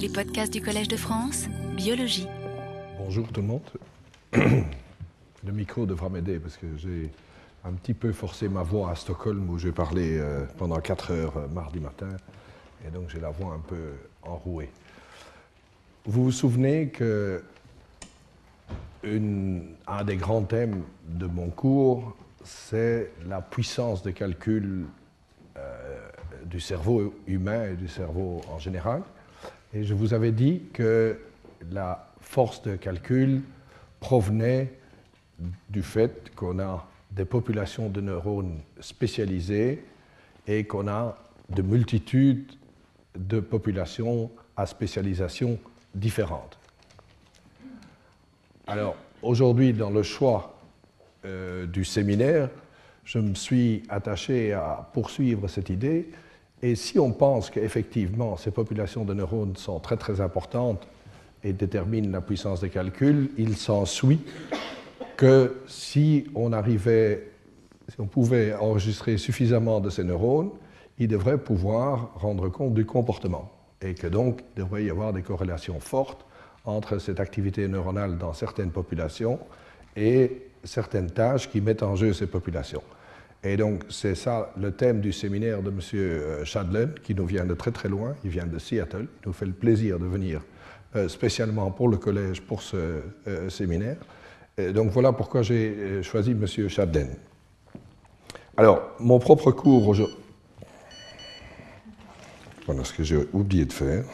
Les podcasts du Collège de France, biologie. Bonjour tout le monde. Le micro devra m'aider parce que j'ai un petit peu forcé ma voix à Stockholm où j'ai parlé euh, pendant 4 heures euh, mardi matin et donc j'ai la voix un peu enrouée. Vous vous souvenez que un des grands thèmes de mon cours, c'est la puissance de calcul euh, du cerveau humain et du cerveau en général. Et je vous avais dit que la force de calcul provenait du fait qu'on a des populations de neurones spécialisées et qu'on a de multitudes de populations à spécialisation différentes. Alors, aujourd'hui, dans le choix euh, du séminaire, je me suis attaché à poursuivre cette idée. Et si on pense qu'effectivement ces populations de neurones sont très très importantes et déterminent la puissance des calculs, il s'ensuit que si on arrivait, si on pouvait enregistrer suffisamment de ces neurones, il devrait pouvoir rendre compte du comportement. Et que donc, il devrait y avoir des corrélations fortes entre cette activité neuronale dans certaines populations et certaines tâches qui mettent en jeu ces populations. Et donc, c'est ça le thème du séminaire de M. Shadlen, qui nous vient de très très loin, il vient de Seattle, il nous fait le plaisir de venir euh, spécialement pour le collège pour ce euh, séminaire. Et donc voilà pourquoi j'ai euh, choisi M. Shadlen. Alors, mon propre cours aujourd'hui. Voilà ce que j'ai oublié de faire.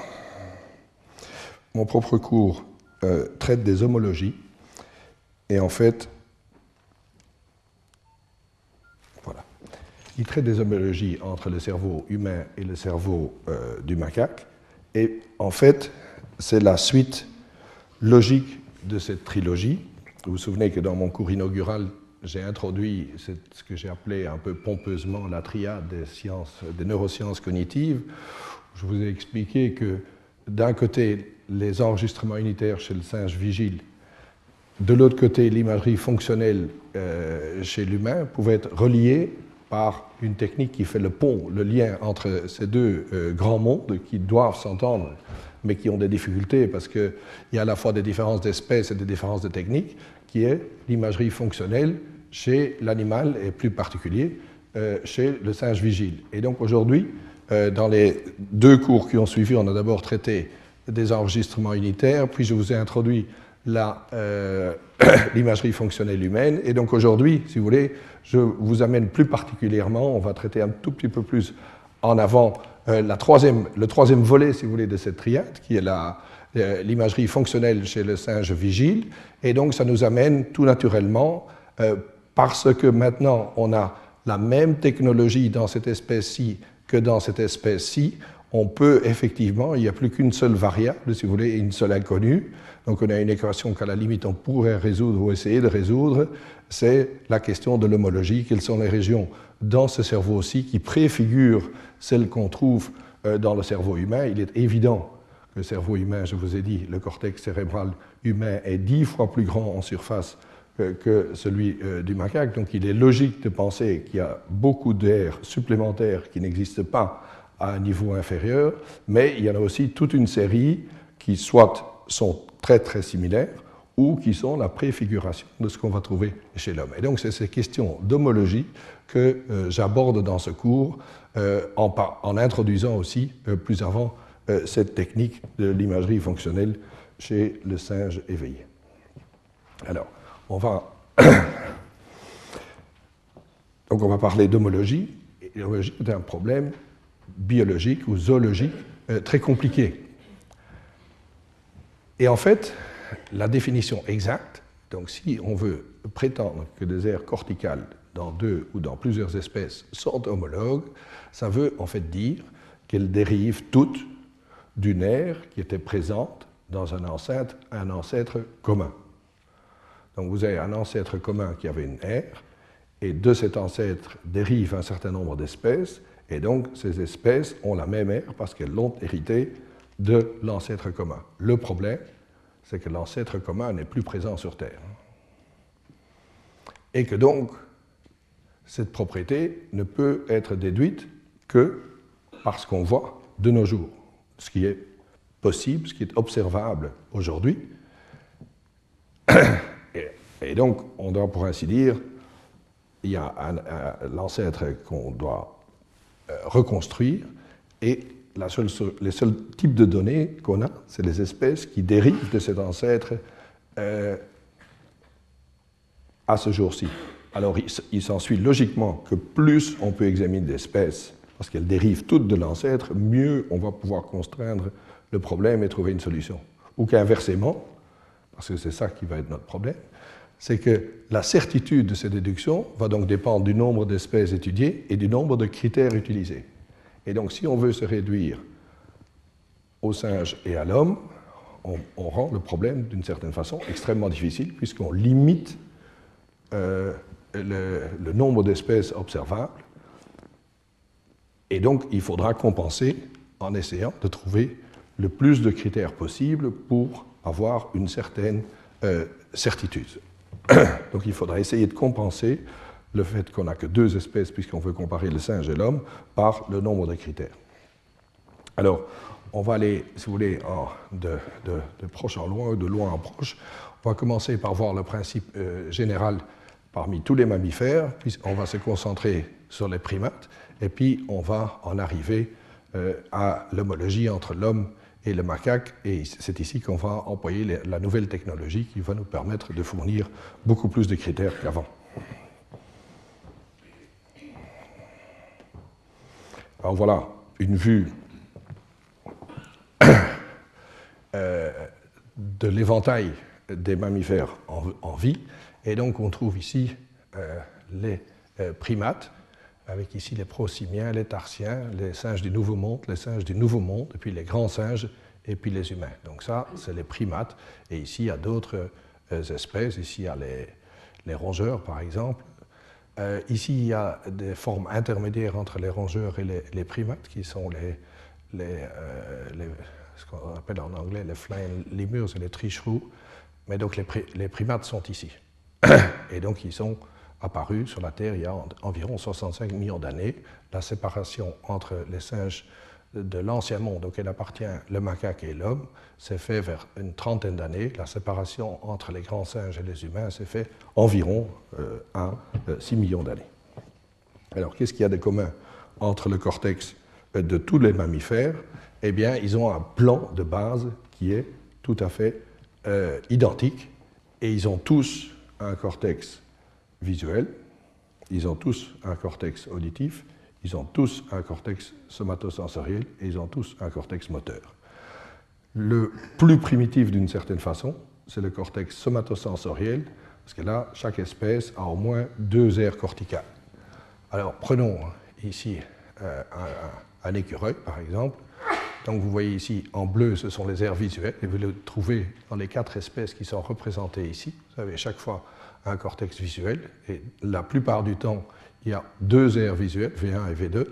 Mon propre cours euh, traite des homologies. Et en fait, Il traite des homologies entre le cerveau humain et le cerveau euh, du macaque. Et en fait, c'est la suite logique de cette trilogie. Vous vous souvenez que dans mon cours inaugural, j'ai introduit ce que j'ai appelé un peu pompeusement la triade des, sciences, des neurosciences cognitives. Je vous ai expliqué que d'un côté, les enregistrements unitaires chez le singe vigile, de l'autre côté, l'imagerie fonctionnelle euh, chez l'humain pouvait être reliée par une technique qui fait le pont, le lien entre ces deux euh, grands mondes qui doivent s'entendre, mais qui ont des difficultés parce qu'il y a à la fois des différences d'espèces et des différences de techniques, qui est l'imagerie fonctionnelle chez l'animal et plus particulier euh, chez le singe vigile. Et donc aujourd'hui, euh, dans les deux cours qui ont suivi, on a d'abord traité des enregistrements unitaires, puis je vous ai introduit euh, l'imagerie fonctionnelle humaine. Et donc aujourd'hui, si vous voulez, je vous amène plus particulièrement, on va traiter un tout petit peu plus en avant euh, la troisième, le troisième volet, si vous voulez, de cette triade, qui est euh, l'imagerie fonctionnelle chez le singe vigile. Et donc ça nous amène tout naturellement, parce que maintenant on a la même technologie dans cette espèce-ci que dans cette espèce-ci, on peut effectivement, il n'y a plus qu'une seule variable, si vous voulez, une seule inconnue. Donc on a une équation qu'à la limite on pourrait résoudre ou essayer de résoudre, c'est la question de l'homologie. Quelles sont les régions dans ce cerveau-ci qui préfigurent celles qu'on trouve euh, dans le cerveau humain? Il est évident que le cerveau humain, je vous ai dit, le cortex cérébral humain est dix fois plus grand en surface que celui euh, du macaque. Donc il est logique de penser qu'il y a beaucoup d'air supplémentaire qui n'existe pas à un niveau inférieur, mais il y en a aussi toute une série qui soit sont très très similaires ou qui sont la préfiguration de ce qu'on va trouver chez l'homme. Et donc c'est ces questions d'homologie que euh, j'aborde dans ce cours euh, en, introduisant aussi euh, plus avant cette technique de l'imagerie fonctionnelle chez le singe éveillé. Alors, on va donc on va parler d'homologie. Et l'homologie est un problème biologique ou zoologique très compliqué. Et en fait, la définition exacte, donc si on veut prétendre que des aires corticales dans deux ou dans plusieurs espèces sont homologues, ça veut en fait dire qu'elles dérivent toutes d'une aire qui était présente dans un ancêtre, un ancêtre commun. Donc vous avez un ancêtre commun qui avait une aire, et de cet ancêtre dérive un certain nombre d'espèces, et donc ces espèces ont la même aire parce qu'elles l'ont hérité de l'ancêtre commun. Le problème, c'est que l'ancêtre commun n'est plus présent sur Terre. Et que donc, cette propriété ne peut être déduite que par ce qu'on voit de nos jours, ce qui est possible, ce qui est observable aujourd'hui. Et, donc, on doit, pour ainsi dire, il y a l'ancêtre qu'on doit euh, reconstruire, et la seule, les seuls types de données qu'on a, c'est les espèces qui dérivent de cet ancêtre euh, à ce jour-ci. Alors, il, s'ensuit logiquement que plus on peut examiner d'espèces, parce qu'elles dérivent toutes de l'ancêtre, mieux on va pouvoir constraindre le problème et trouver une solution. Ou qu'inversement, parce que c'est ça qui va être notre problème, c'est que la certitude de ces déductions va donc dépendre du nombre d'espèces étudiées et du nombre de critères utilisés. Et donc, si on veut se réduire au singe et à l'homme, on, rend le problème d'une certaine façon extrêmement difficile, puisqu'on limite euh, le, nombre d'espèces observables. Et donc, il faudra compenser en essayant de trouver le plus de critères possibles pour avoir une certaine euh, certitude. Donc il faudra essayer de compenser le fait qu'on n'a que deux espèces, puisqu'on veut comparer le singe et l'homme, par le nombre de critères. Alors, on va aller, si vous voulez, de, proche en loin, de loin en proche. On va commencer par voir le principe euh, général parmi tous les mammifères, puis on va se concentrer sur les primates, et puis on va en arriver euh, à l'homologie entre l'homme et le macaque, et c'est ici qu'on va employer la nouvelle technologie qui va nous permettre de fournir beaucoup plus de critères qu'avant. Alors voilà une vue euh, de l'éventail des mammifères en, vie, et donc on trouve ici euh, les euh, primates, avec ici les prosimiens, les tarsiens, les singes du Nouveau Monde, les singes du Nouveau Monde, et puis les grands singes, et puis les humains. Donc ça, c'est les primates. Et ici, il y a d'autres espèces. Ici, il y a les, rongeurs, par exemple. Euh, ici, il y a des formes intermédiaires entre les rongeurs et les, primates, qui sont euh, ce qu'on appelle en anglais les flying lemurs et les tricherous. Mais donc les, primates sont ici. Et donc ils sont apparu sur la Terre il y a environ 65 millions d'années. La séparation entre les singes de l'ancien monde auquel appartient le macaque et l'homme s'est fait vers une trentaine d'années. La séparation entre les grands singes et les humains s'est fait environ euh, à 6 euh, millions d'années. Alors, qu'est-ce qu'il y a de commun entre le cortex euh, de tous les mammifères? Eh bien, ils ont un plan de base qui est tout à fait identique et ils ont tous un cortex visuel, ils ont tous un cortex auditif, ils ont tous un cortex somatosensoriel et ils ont tous un cortex moteur. Le plus primitif d'une certaine façon, c'est le cortex somatosensoriel, parce que là, chaque espèce a au moins deux aires corticales. Alors, prenons ici euh, un, un, écureuil, par exemple. Donc, vous voyez ici, en bleu, ce sont les aires visuelles, et vous le trouvez dans les quatre espèces qui sont représentées ici. Vous avez chaque fois un cortex visuel, et la plupart du temps, il y a deux aires visuelles, V1 et V2.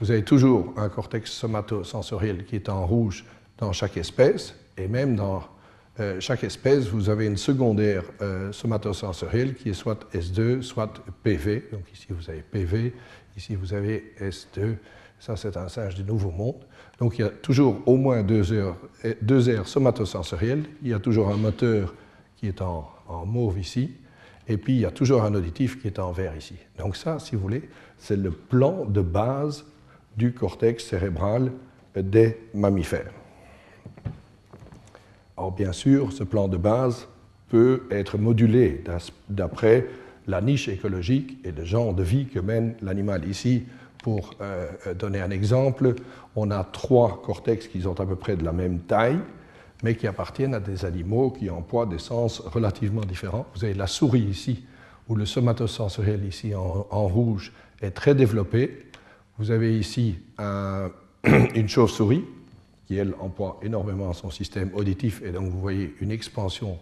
Vous avez toujours un cortex somatosensoriel qui est en rouge dans chaque espèce, et même dans euh, chaque espèce, vous avez une secondaire euh, somatosensorielle qui est soit S2, soit PV. Donc ici, vous avez PV, ici, vous avez S2. Ça, c'est un singe du Nouveau Monde. Donc il y a toujours au moins deux, heures, deux aires somatosensorielles. Il y a toujours un moteur qui est en, en mauve ici. Et puis, il y a toujours un auditif qui est en vert ici. Donc ça, si vous voulez, c'est le plan de base du cortex cérébral des mammifères. Or, bien sûr, ce plan de base peut être modulé d'après la niche écologique et le genre de vie que mène l'animal. Ici, pour euh, donner un exemple, on a trois cortex qui sont à peu près de la même taille, mais qui appartiennent à des animaux qui emploient des sens relativement différents. Vous avez la souris ici, où le somatosensoriel ici en, rouge est très développé. Vous avez ici une chauve-souris qui, elle, emploie énormément son système auditif, et donc vous voyez une expansion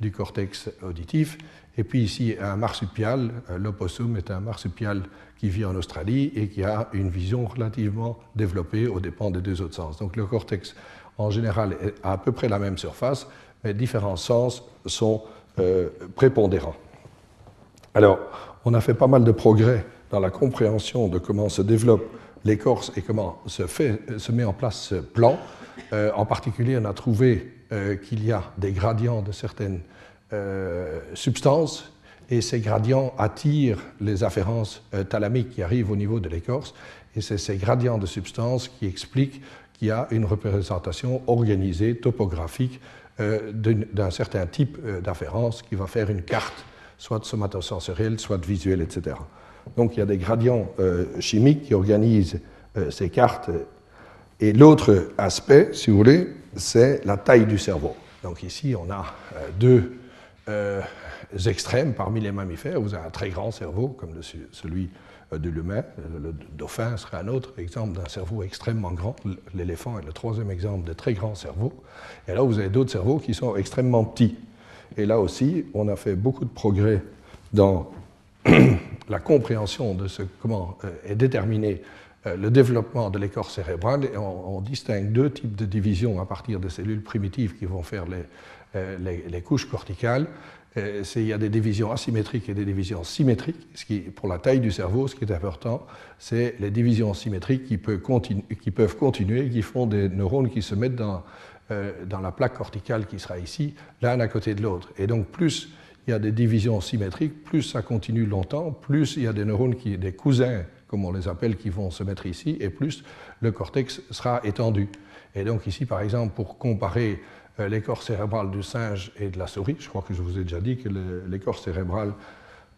du cortex auditif. Et puis ici, un marsupial, l'opossum est un marsupial qui vit en Australie et qui a une vision relativement développée aux dépens des deux autres sens. Donc le cortex en général à peu près la même surface, mais différents sens sont euh, prépondérants. Alors, on a fait pas mal de progrès dans la compréhension de comment se développe l'écorce et comment se, fait, se met en place ce plan. en particulier, on a trouvé qu'il y a des gradients de certaines substances et ces gradients attirent les afférences thalamiques qui arrivent au niveau de l'écorce et c'est ces gradients de substances qui expliquent qu'il y a une représentation organisée, topographique euh, d'un certain type euh, d'afférence qui va faire une carte, soit somatosensorielle, soit visuelle, etc. Donc il y a des gradients euh, chimiques qui organisent ces cartes. Et l'autre aspect, si vous voulez, c'est la taille du cerveau. Donc ici, on a deux extrêmes parmi les mammifères. Vous avez un très grand cerveau, comme celui de l'humain. Le dauphin serait un autre exemple d'un cerveau extrêmement grand. L'éléphant est le troisième exemple de très grand cerveau. Et là, vous avez d'autres cerveaux qui sont extrêmement petits. Et là aussi, on a fait beaucoup de progrès dans la compréhension de ce, comment euh, est déterminé euh, le développement de l'écorce cérébrale. Et on, distingue deux types de divisions à partir de cellules primitives qui vont faire les couches corticales. Euh, il y a des divisions asymétriques et des divisions symétriques. Ce qui, pour la taille du cerveau, ce qui est important, c'est les divisions symétriques qui peuvent, continuer, qui font des neurones qui se mettent dans, euh, dans la plaque corticale qui sera ici, l'un à côté de l'autre. Et donc, plus il y a des divisions symétriques, plus ça continue longtemps, plus il y a des neurones, qui, des cousins, comme on les appelle, qui vont se mettre ici, et plus le cortex sera étendu. Et donc ici, par exemple, pour comparer l'écorce cérébrale du singe et de la souris. Je crois que je vous ai déjà dit que l'écorce cérébrale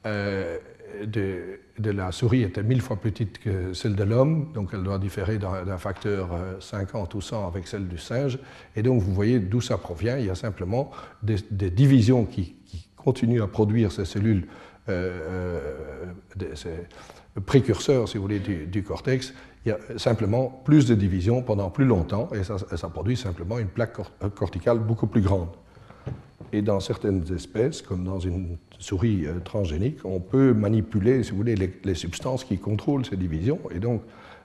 euh, de, la souris était mille fois plus petite que celle de l'homme, donc elle doit différer d'un facteur 50 euh, ou 100 avec celle du singe. Et donc vous voyez d'où ça provient. Il y a simplement des, divisions qui, continuent à produire ces cellules, ces précurseurs, si vous voulez, du cortex, il y a simplement plus de divisions pendant plus longtemps et ça, produit simplement une plaque euh, corticale beaucoup plus grande. Et dans certaines espèces, comme dans une souris euh, transgénique, on peut manipuler, si vous voulez, les, substances qui contrôlent ces divisions. Et donc,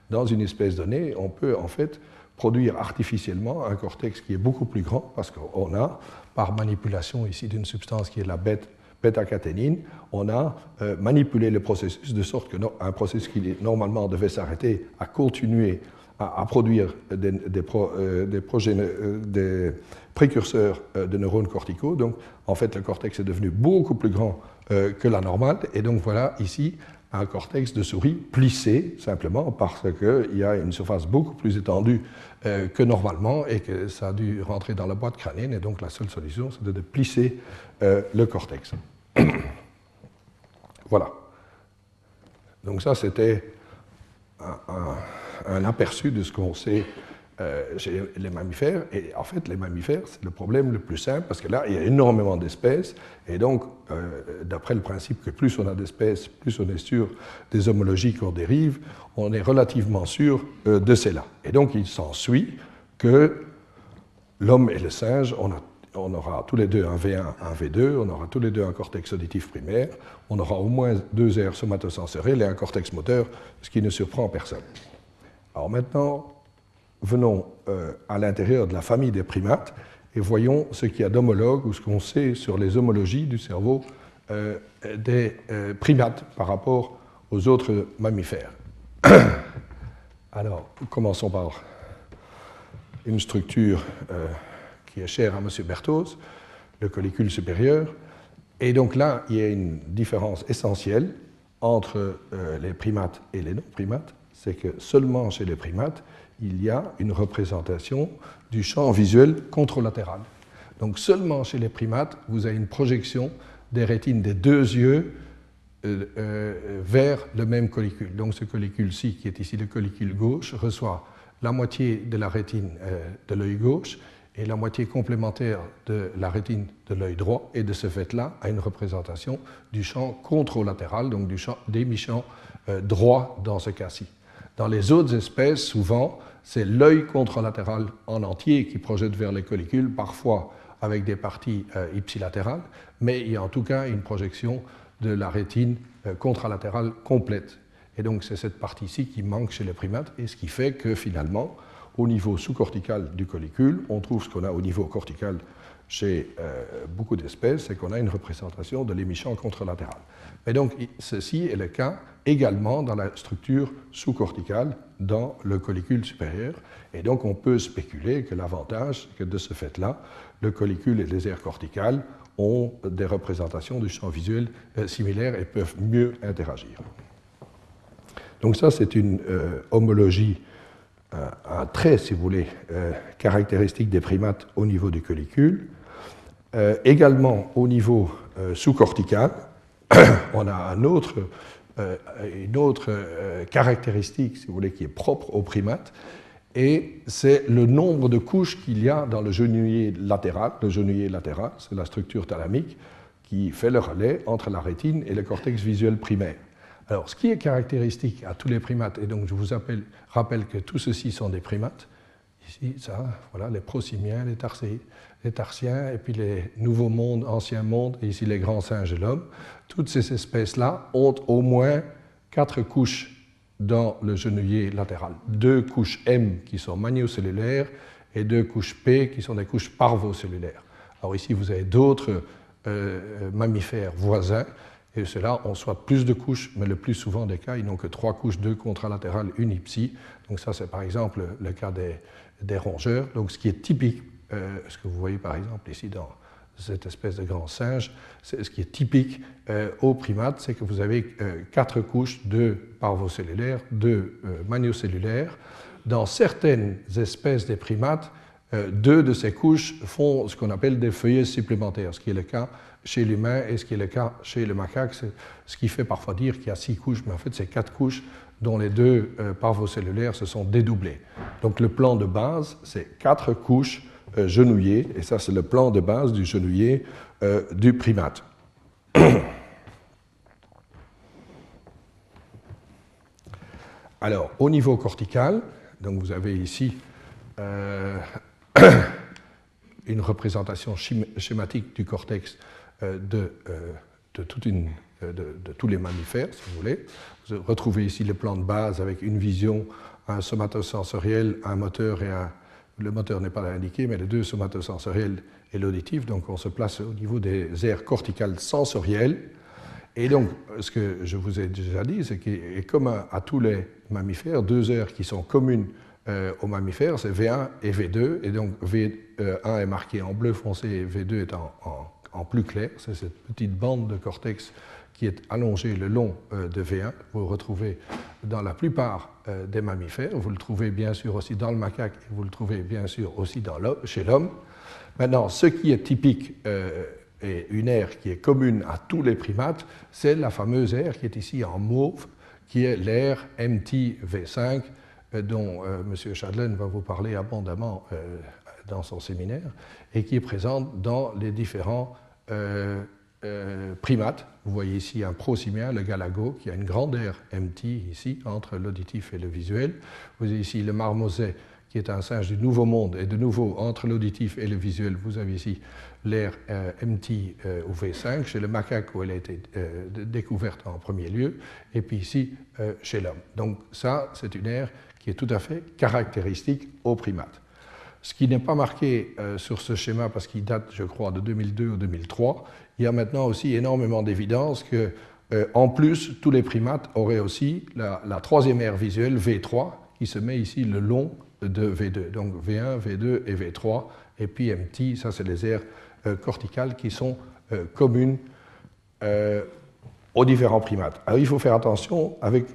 dans une espèce donnée, on peut en fait produire artificiellement un cortex qui est beaucoup plus grand parce qu'on a, par manipulation ici d'une substance qui est la bêta-caténine, on a euh, manipulé le processus de sorte qu'un processus qui normalement devait s'arrêter a continué à, produire des, des, euh, euh, des, précurseurs de neurones corticaux. Donc, en fait, le cortex est devenu beaucoup plus grand que la normale. Et donc, voilà ici un cortex de souris plissé, simplement parce qu'il y a une surface beaucoup plus étendue que normalement et que ça a dû rentrer dans la boîte crânienne. Et donc, la seule solution, c'est de plisser le cortex. voilà. Donc ça, c'était un, aperçu de ce qu'on sait euh, chez les mammifères. Et en fait, les mammifères, c'est le problème le plus simple, parce que là, il y a énormément d'espèces. Et donc, euh, d'après le principe que plus on a d'espèces, plus on est sûr des homologies qu'on dérive, on est relativement sûr euh, de cela. Et donc, il s'ensuit que l'homme et le singe, on a on aura tous les deux un V1, un V2, on aura tous les deux un cortex auditif primaire, on aura au moins deux aires somatosensorielles et un cortex moteur, ce qui ne surprend personne. Alors maintenant, venons euh, à l'intérieur de la famille des primates et voyons ce qu'il y a d'homologue ou ce qu'on sait sur les homologies du cerveau euh, des euh, primates par rapport aux autres mammifères. Alors, commençons par une structure qui est cher à M. Berthoz, le collicule supérieur. Et donc là, il y a une différence essentielle entre euh, les primates et les non-primates, c'est que seulement chez les primates, il y a une représentation du champ visuel contralatéral. Donc seulement chez les primates, vous avez une projection des rétines des deux yeux euh, euh, vers le même collicule. Donc ce collicule-ci, qui est ici le collicule gauche, reçoit la moitié de la rétine de l'œil gauche et la moitié complémentaire de la rétine de l'œil droit, et de ce fait-là a une représentation du champ contralatéral, donc du champ demi-champ euh, droit dans ce cas-ci. Dans les autres espèces, souvent, c'est l'œil contralatéral en entier qui projette vers les collicules, parfois avec des parties euh, ipsilatérales, mais il y a en tout cas une projection de la rétine euh, contralatérale complète. Et donc c'est cette partie-ci qui manque chez les primates, et ce qui fait que finalement, au niveau sous-cortical du collicule, on trouve ce qu'on a au niveau cortical chez euh, beaucoup d'espèces, c'est qu'on a une représentation de l'émission contralatérale. Et donc, ceci est le cas également dans la structure sous-corticale dans le collicule supérieur. Et donc, on peut spéculer que l'avantage, que de ce fait-là, le collicule et les aires corticales ont des représentations du champ visuel euh, similaires et peuvent mieux interagir. Donc ça, c'est une euh, homologie, un trait, si vous voulez, caractéristique des primates au niveau du collicule. Euh, également au niveau euh, sous-cortical, on a euh, une autre caractéristique, si vous voulez, qui est propre aux primates, et c'est le nombre de couches qu'il y a dans le genouiller latéral. Le genouiller latéral, c'est la structure thalamique qui fait le relais entre la rétine et le cortex visuel primaire. Alors, ce qui est caractéristique à tous les primates, et donc je vous rappelle que tous ceux-ci sont des primates, ici, ça, voilà, les prosimiens, les tarsiens, les tarsiens, et puis les nouveaux mondes, anciens mondes, et ici les grands singes et l'homme, toutes ces espèces-là ont au moins quatre couches dans le genouiller latéral. Deux couches M qui sont magnocellulaires et deux couches P qui sont des couches parvocellulaires. Alors ici, vous avez d'autres euh, mammifères voisins, et ceux-là ont soit plus de couches, mais le plus souvent des cas, ils n'ont que trois couches, deux contralatérales, une ipsie. Donc ça, c'est par exemple le cas des, rongeurs. Donc ce qui est typique euh, ce que vous voyez par exemple ici dans cette espèce de grand singe, ce qui est typique euh, aux primates, c'est que vous avez euh, quatre couches de parvocellulaires, de magnocellulaires. Dans certaines espèces des primates, deux de ces couches font ce qu'on appelle des feuillets supplémentaires, ce qui est le cas chez l'humain et ce qui est le cas chez le macaque, ce qui fait parfois dire qu'il y a six couches, mais en fait c'est quatre couches dont les deux parvocellulaires se sont dédoublés. Donc le plan de base, c'est quatre couches euh, genouillé, et ça c'est le plan de base du genouillé euh, du primate. Alors, au niveau cortical, donc vous avez ici euh, une représentation schématique du cortex de, de, toute une, de, tous les mammifères, si vous voulez. Vous retrouvez ici le plan de base avec une vision, un somatosensoriel, un moteur et un, le moteur n'est pas indiqué, mais les deux somatosensoriels et l'auditif, donc on se place au niveau des aires corticales sensorielles. Et donc, ce que je vous ai déjà dit, c'est que, comme à, tous les mammifères, deux aires qui sont communes euh, aux mammifères, c'est V1 et V2. Et donc, V1 est marqué en bleu foncé et V2 est en, en plus clair. C'est cette petite bande de cortex qui est allongé le long euh, de V1. Vous le retrouvez dans la plupart euh, des mammifères. Vous le trouvez bien sûr aussi dans le macaque et vous le trouvez bien sûr aussi dans chez l'homme. Maintenant, ce qui est typique euh, et une aire qui est commune à tous les primates, c'est la fameuse aire qui est ici en mauve, qui est l'aire MTV5, dont M. Chadlen va vous parler abondamment dans son séminaire, et qui est présente dans les différents euh, primates. Vous voyez ici un prosimien, le galago, qui a une grande aire MT ici, entre l'auditif et le visuel. Vous avez ici le marmoset, qui est un singe du Nouveau Monde, et de nouveau, entre l'auditif et le visuel, vous avez ici l'aire euh, MT euh, ou V5, chez le macaque où elle a été découverte en premier lieu, et puis ici chez l'homme. Donc ça, c'est une aire qui est tout à fait caractéristique aux primates. Ce qui n'est pas marqué sur ce schéma parce qu'il date, je crois, de 2002 ou 2003, il y a maintenant aussi énormément d'évidence que, euh, en plus, tous les primates auraient aussi la, troisième aire visuelle, V3, qui se met ici le long de V2. Donc V1, V2 et V3, et puis MT, ça c'est les aires euh, corticales qui sont euh, communes aux différents primates. Alors il faut faire attention avec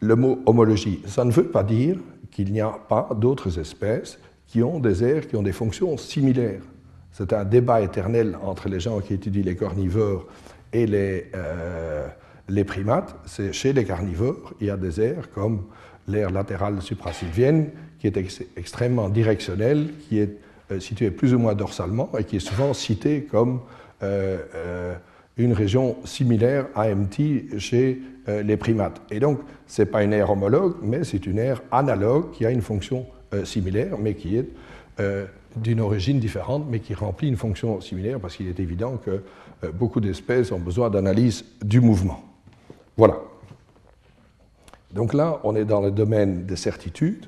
le mot homologie. Ça ne veut pas dire qu'il n'y a pas d'autres espèces qui ont des aires qui ont des fonctions similaires. C'est un débat éternel entre les gens qui étudient les carnivores et les, euh, primates. C'est chez les carnivores, il y a des aires comme l'aire latérale suprasylvienne, qui est extrêmement directionnelle, qui est euh, située plus ou moins dorsalement et qui est souvent citée comme euh, une région similaire à MT chez les primates. Et donc, ce n'est pas une aire homologue, mais c'est une aire analogue qui a une fonction similaire, mais qui est d'une origine différente, mais qui remplit une fonction similaire, parce qu'il est évident que euh, beaucoup d'espèces ont besoin d'analyse du mouvement. Voilà. Donc là, on est dans le domaine des certitudes,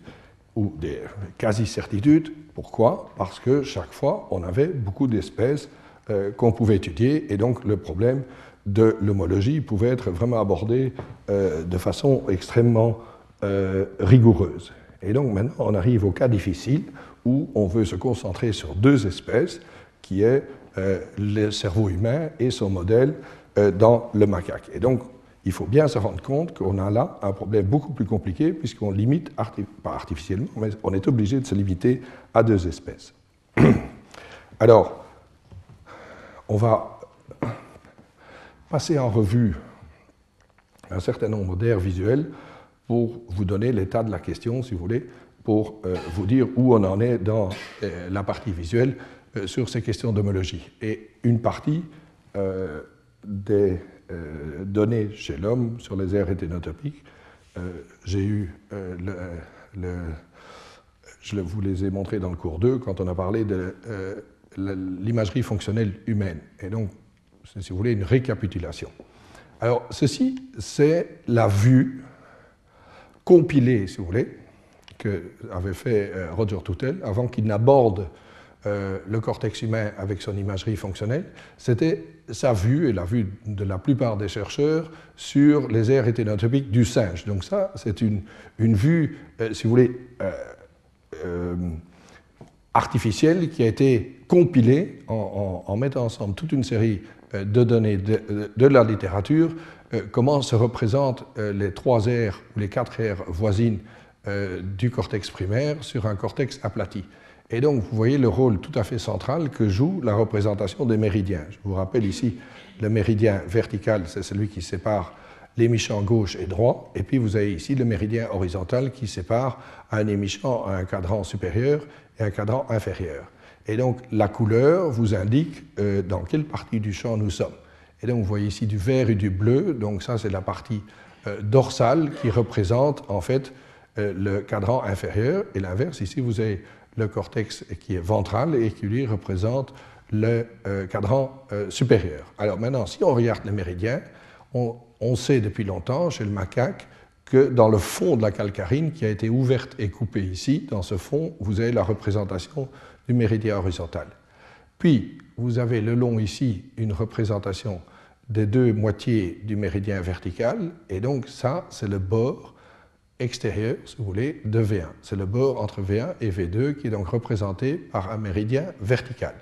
ou des quasi-certitudes. Pourquoi? Parce que chaque fois, on avait beaucoup d'espèces qu'on pouvait étudier, et donc le problème de l'homologie pouvait être vraiment abordé de façon extrêmement rigoureuse. Et donc maintenant, on arrive au cas difficile où on veut se concentrer sur deux espèces, qui est euh, le cerveau humain et son modèle euh, dans le macaque. Et donc, il faut bien se rendre compte qu'on a là un problème beaucoup plus compliqué, puisqu'on limite, pas artificiellement, mais on est obligé de se limiter à deux espèces. Alors, on va passer en revue un certain nombre d'aires visuelles pour vous donner l'état de la question, si vous voulez, pour euh, vous dire où on en est dans euh, la partie visuelle euh, sur ces questions d'homologie. Et une partie des données chez l'homme sur les aires héténotopiques, j'ai eu je vous les ai montrés dans le cours 2 quand on a parlé de l'imagerie fonctionnelle humaine. Et donc, si vous voulez, une récapitulation. Alors, ceci, c'est la vue compilée, si vous voulez, qu'avait fait euh, Roger Toutel avant qu'il n'aborde euh, le cortex humain avec son imagerie fonctionnelle, c'était sa vue et la vue de la plupart des chercheurs sur les aires héténotopiques du singe. Donc ça, c'est une, une, vue, euh, si vous voulez, artificielle qui a été compilée en, mettant ensemble toute une série de données de, la littérature, comment se représentent les trois aires ou les quatre aires voisines euh, du cortex primaire sur un cortex aplati. Et donc, vous voyez le rôle tout à fait central que joue la représentation des méridiens. Je vous rappelle ici, le méridien vertical, c'est celui qui sépare l'émichant gauche et droit, et puis vous avez ici le méridien horizontal qui sépare un émichant à un cadran supérieur et un cadran inférieur. Et donc, la couleur vous indique euh, dans quelle partie du champ nous sommes. Et donc, vous voyez ici du vert et du bleu, donc ça, c'est la partie euh, dorsale qui représente en fait euh, le cadran inférieur, et l'inverse, ici vous avez le cortex qui est ventral et qui lui représente le cadran supérieur. Alors maintenant, si on regarde les méridiens, on, on, sait depuis longtemps chez le macaque que dans le fond de la calcarine qui a été ouverte et coupée ici, dans ce fond, vous avez la représentation du méridien horizontal. Puis, vous avez le long ici une représentation des deux moitiés du méridien vertical, et donc ça, c'est le bord extérieur, si vous voulez, de V1. C'est le bord entre V1 et V2 qui est donc représenté par un méridien vertical.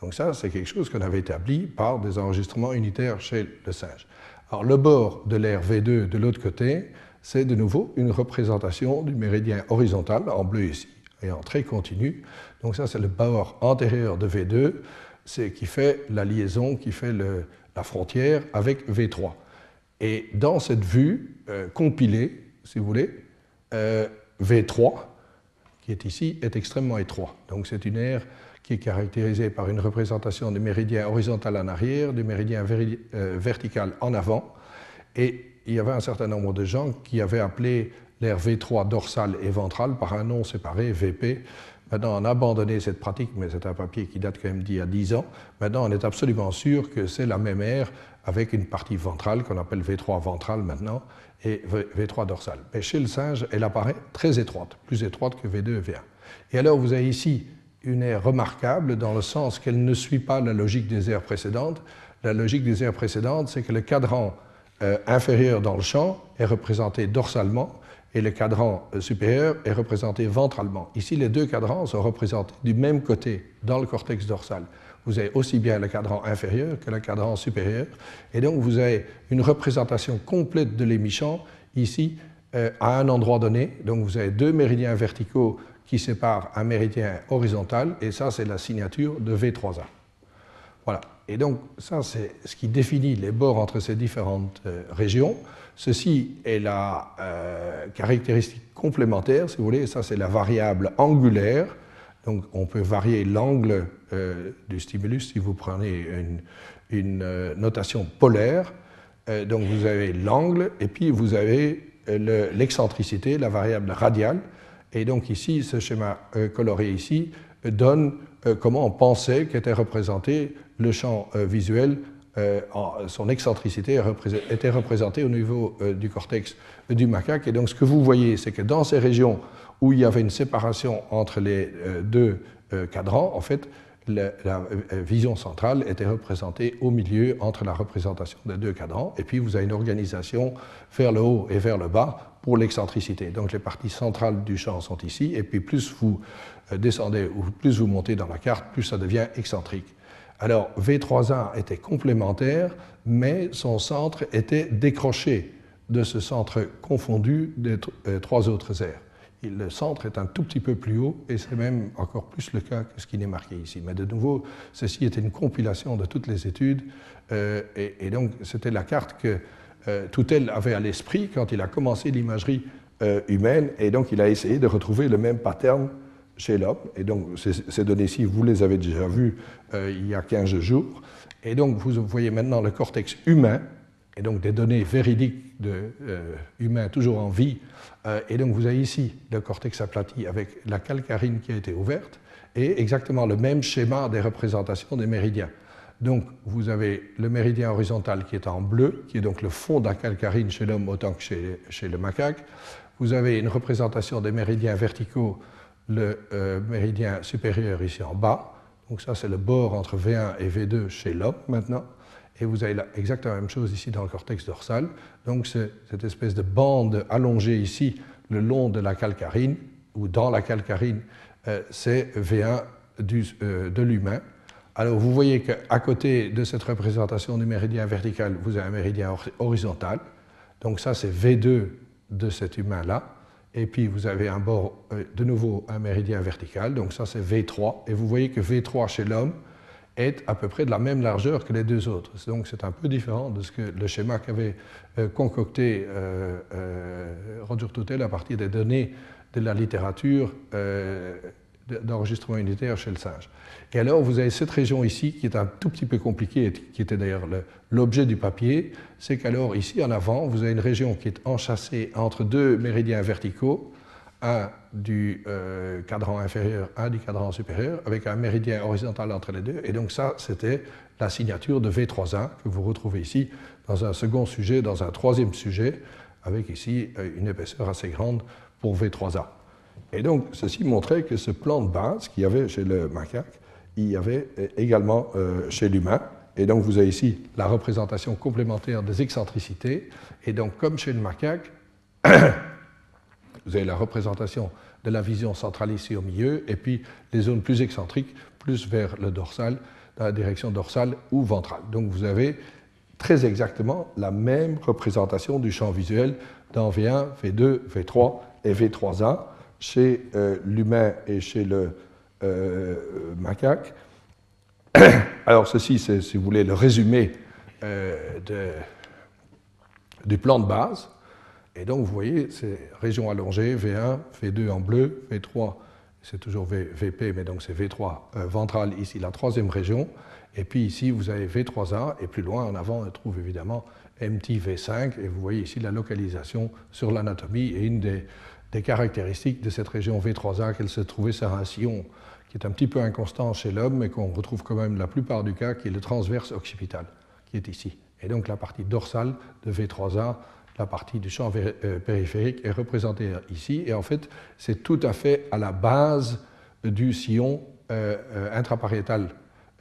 Donc ça, c'est quelque chose qu'on avait établi par des enregistrements unitaires chez le singe. Alors le bord de l'air V2 de l'autre côté, c'est de nouveau une représentation du méridien horizontal, en bleu ici, et en trait continu. Donc ça, c'est le bord antérieur de V2, c'est qui fait la liaison, qui fait la frontière avec V3. Et dans cette vue euh, compilée, si vous voulez, euh, V3, qui est ici, est extrêmement étroit. Donc c'est une aire qui est caractérisée par une représentation du méridien horizontal en arrière, du méridien euh, vertical en avant. Et il y avait un certain nombre de gens qui avaient appelé l'aire V3 dorsale et ventrale par un nom séparé, VP. Maintenant, on a abandonné cette pratique, mais c'est un papier qui date quand même d'il y a 10 ans. Maintenant, on est absolument sûr que c'est la même aire avec une partie ventrale qu'on appelle V3 ventrale maintenant et V3 dorsale. Mais chez le singe, elle apparaît très étroite, plus étroite que V2 et V1. Et alors vous avez ici une aire remarquable dans le sens qu'elle ne suit pas la logique des aires précédentes. La logique des aires précédentes, c'est que le cadran euh, inférieur dans le champ est représenté dorsalement et le cadran euh, supérieur est représenté ventralement. Ici, les deux cadrans sont représentés du même côté dans le cortex dorsal vous avez aussi bien le cadran inférieur que le cadran supérieur. Et donc, vous avez une représentation complète de l'émichant ici euh, à un endroit donné. Donc, vous avez deux méridiens verticaux qui séparent un méridien horizontal, et ça, c'est la signature de V3A. Voilà. Et donc, ça, c'est ce qui définit les bords entre ces différentes euh, régions. Ceci est la euh, caractéristique complémentaire, si vous voulez, ça, c'est la variable angulaire. Donc, on peut varier l'angle euh, du stimulus si vous prenez une, euh, notation polaire. Donc vous avez l'angle et puis vous avez l'excentricité, la variable radiale. Et donc ici, ce schéma coloré ici donne comment on pensait qu'était représenté le champ visuel son excentricité était représentée au niveau du cortex du macaque. Et donc ce que vous voyez, c'est que dans ces régions où il y avait une séparation entre les deux cadrans, en fait, la, vision centrale était représentée au milieu entre la représentation des deux cadrans, et puis vous avez une organisation vers le haut et vers le bas pour l'excentricité. Donc les parties centrales du champ sont ici, et puis plus vous euh, descendez ou plus vous montez dans la carte, plus ça devient excentrique. Alors V3A était complémentaire, mais son centre était décroché de ce centre confondu des euh, trois autres aires le centre est un tout petit peu plus haut, et c'est même encore plus le cas que ce qui n'est marqué ici. Mais de nouveau, ceci était une compilation de toutes les études, euh, et, donc c'était la carte que euh, Toutel avait à l'esprit quand il a commencé l'imagerie euh, humaine, et donc il a essayé de retrouver le même pattern chez l'homme. Et donc ces données-ci, vous les avez déjà vues il y a 15 jours. Et donc vous voyez maintenant le cortex humain, et donc des données véridiques de, humains toujours en vie, euh, et donc vous avez ici le cortex aplati avec la calcarine qui a été ouverte et exactement le même schéma des représentations des méridiens. Donc vous avez le méridien horizontal qui est en bleu, qui est donc le fond de la calcarine chez l'homme autant que chez, le macaque. Vous avez une représentation des méridiens verticaux, le euh, méridien supérieur ici en bas. Donc ça c'est le bord entre V1 et V2 chez l'homme maintenant. Et vous avez exactement la même chose ici dans le cortex dorsal. Donc cette espèce de bande allongée ici le long de la calcarine, ou dans la calcarine, euh, c'est V1 euh, de l'humain. Alors vous voyez qu'à côté de cette représentation du méridien vertical, vous avez un méridien horizontal. Donc ça c'est V2 de cet humain-là. Et puis vous avez un bord, euh, de nouveau un méridien vertical, donc ça c'est V3. Et vous voyez que V3 chez l'homme, est à peu près de la même largeur que les deux autres. Donc c'est un peu différent de ce que le schéma qu'avait euh, concocté euh, Roger Toutel à partir des données de la littérature d'enregistrement unitaire chez le singe. Et alors vous avez cette région ici qui est un tout petit peu compliquée, qui était d'ailleurs l'objet du papier, c'est qu'alors ici en avant, vous avez une région qui est enchâssée entre deux méridiens verticaux, un du euh, cadran inférieur, un du cadran supérieur, avec un méridien horizontal entre les deux. Et donc ça, c'était la signature de V3A que vous retrouvez ici dans un second sujet, dans un troisième sujet, avec ici euh, une épaisseur assez grande pour V3A. Et donc ceci montrait que ce plan de base qu'il y avait chez le macaque, il y avait euh, également chez l'humain. Et donc vous avez ici la représentation complémentaire des excentricités. Et donc comme chez le macaque, vous avez la représentation de la vision centrale ici au milieu, et puis les zones plus excentriques, plus vers le dorsal, dans la direction dorsale ou ventrale. Donc vous avez très exactement la même représentation du champ visuel dans V1, V2, V3 et V3A chez euh, l'humain et chez le euh, macaque. Alors ceci, c'est, si vous voulez, le résumé euh, du plan de base. Et donc, vous voyez, c'est région allongée, V1, V2 en bleu, V3, c'est toujours VP, mais donc c'est V3 euh, ventral, ici la troisième région. Et puis ici, vous avez V3A, et plus loin en avant, on trouve évidemment MT V5, et vous voyez ici la localisation sur l'anatomie, et une des, caractéristiques de cette région V3A, qu'elle se trouvait sur un sillon qui est un petit peu inconstant chez l'homme, mais qu'on retrouve quand même la plupart du cas, qui est le transverse occipital, qui est ici. Et donc la partie dorsale de V3A la partie du champ euh, périphérique est représentée ici. Et en fait, c'est tout à fait à la base du sillon euh,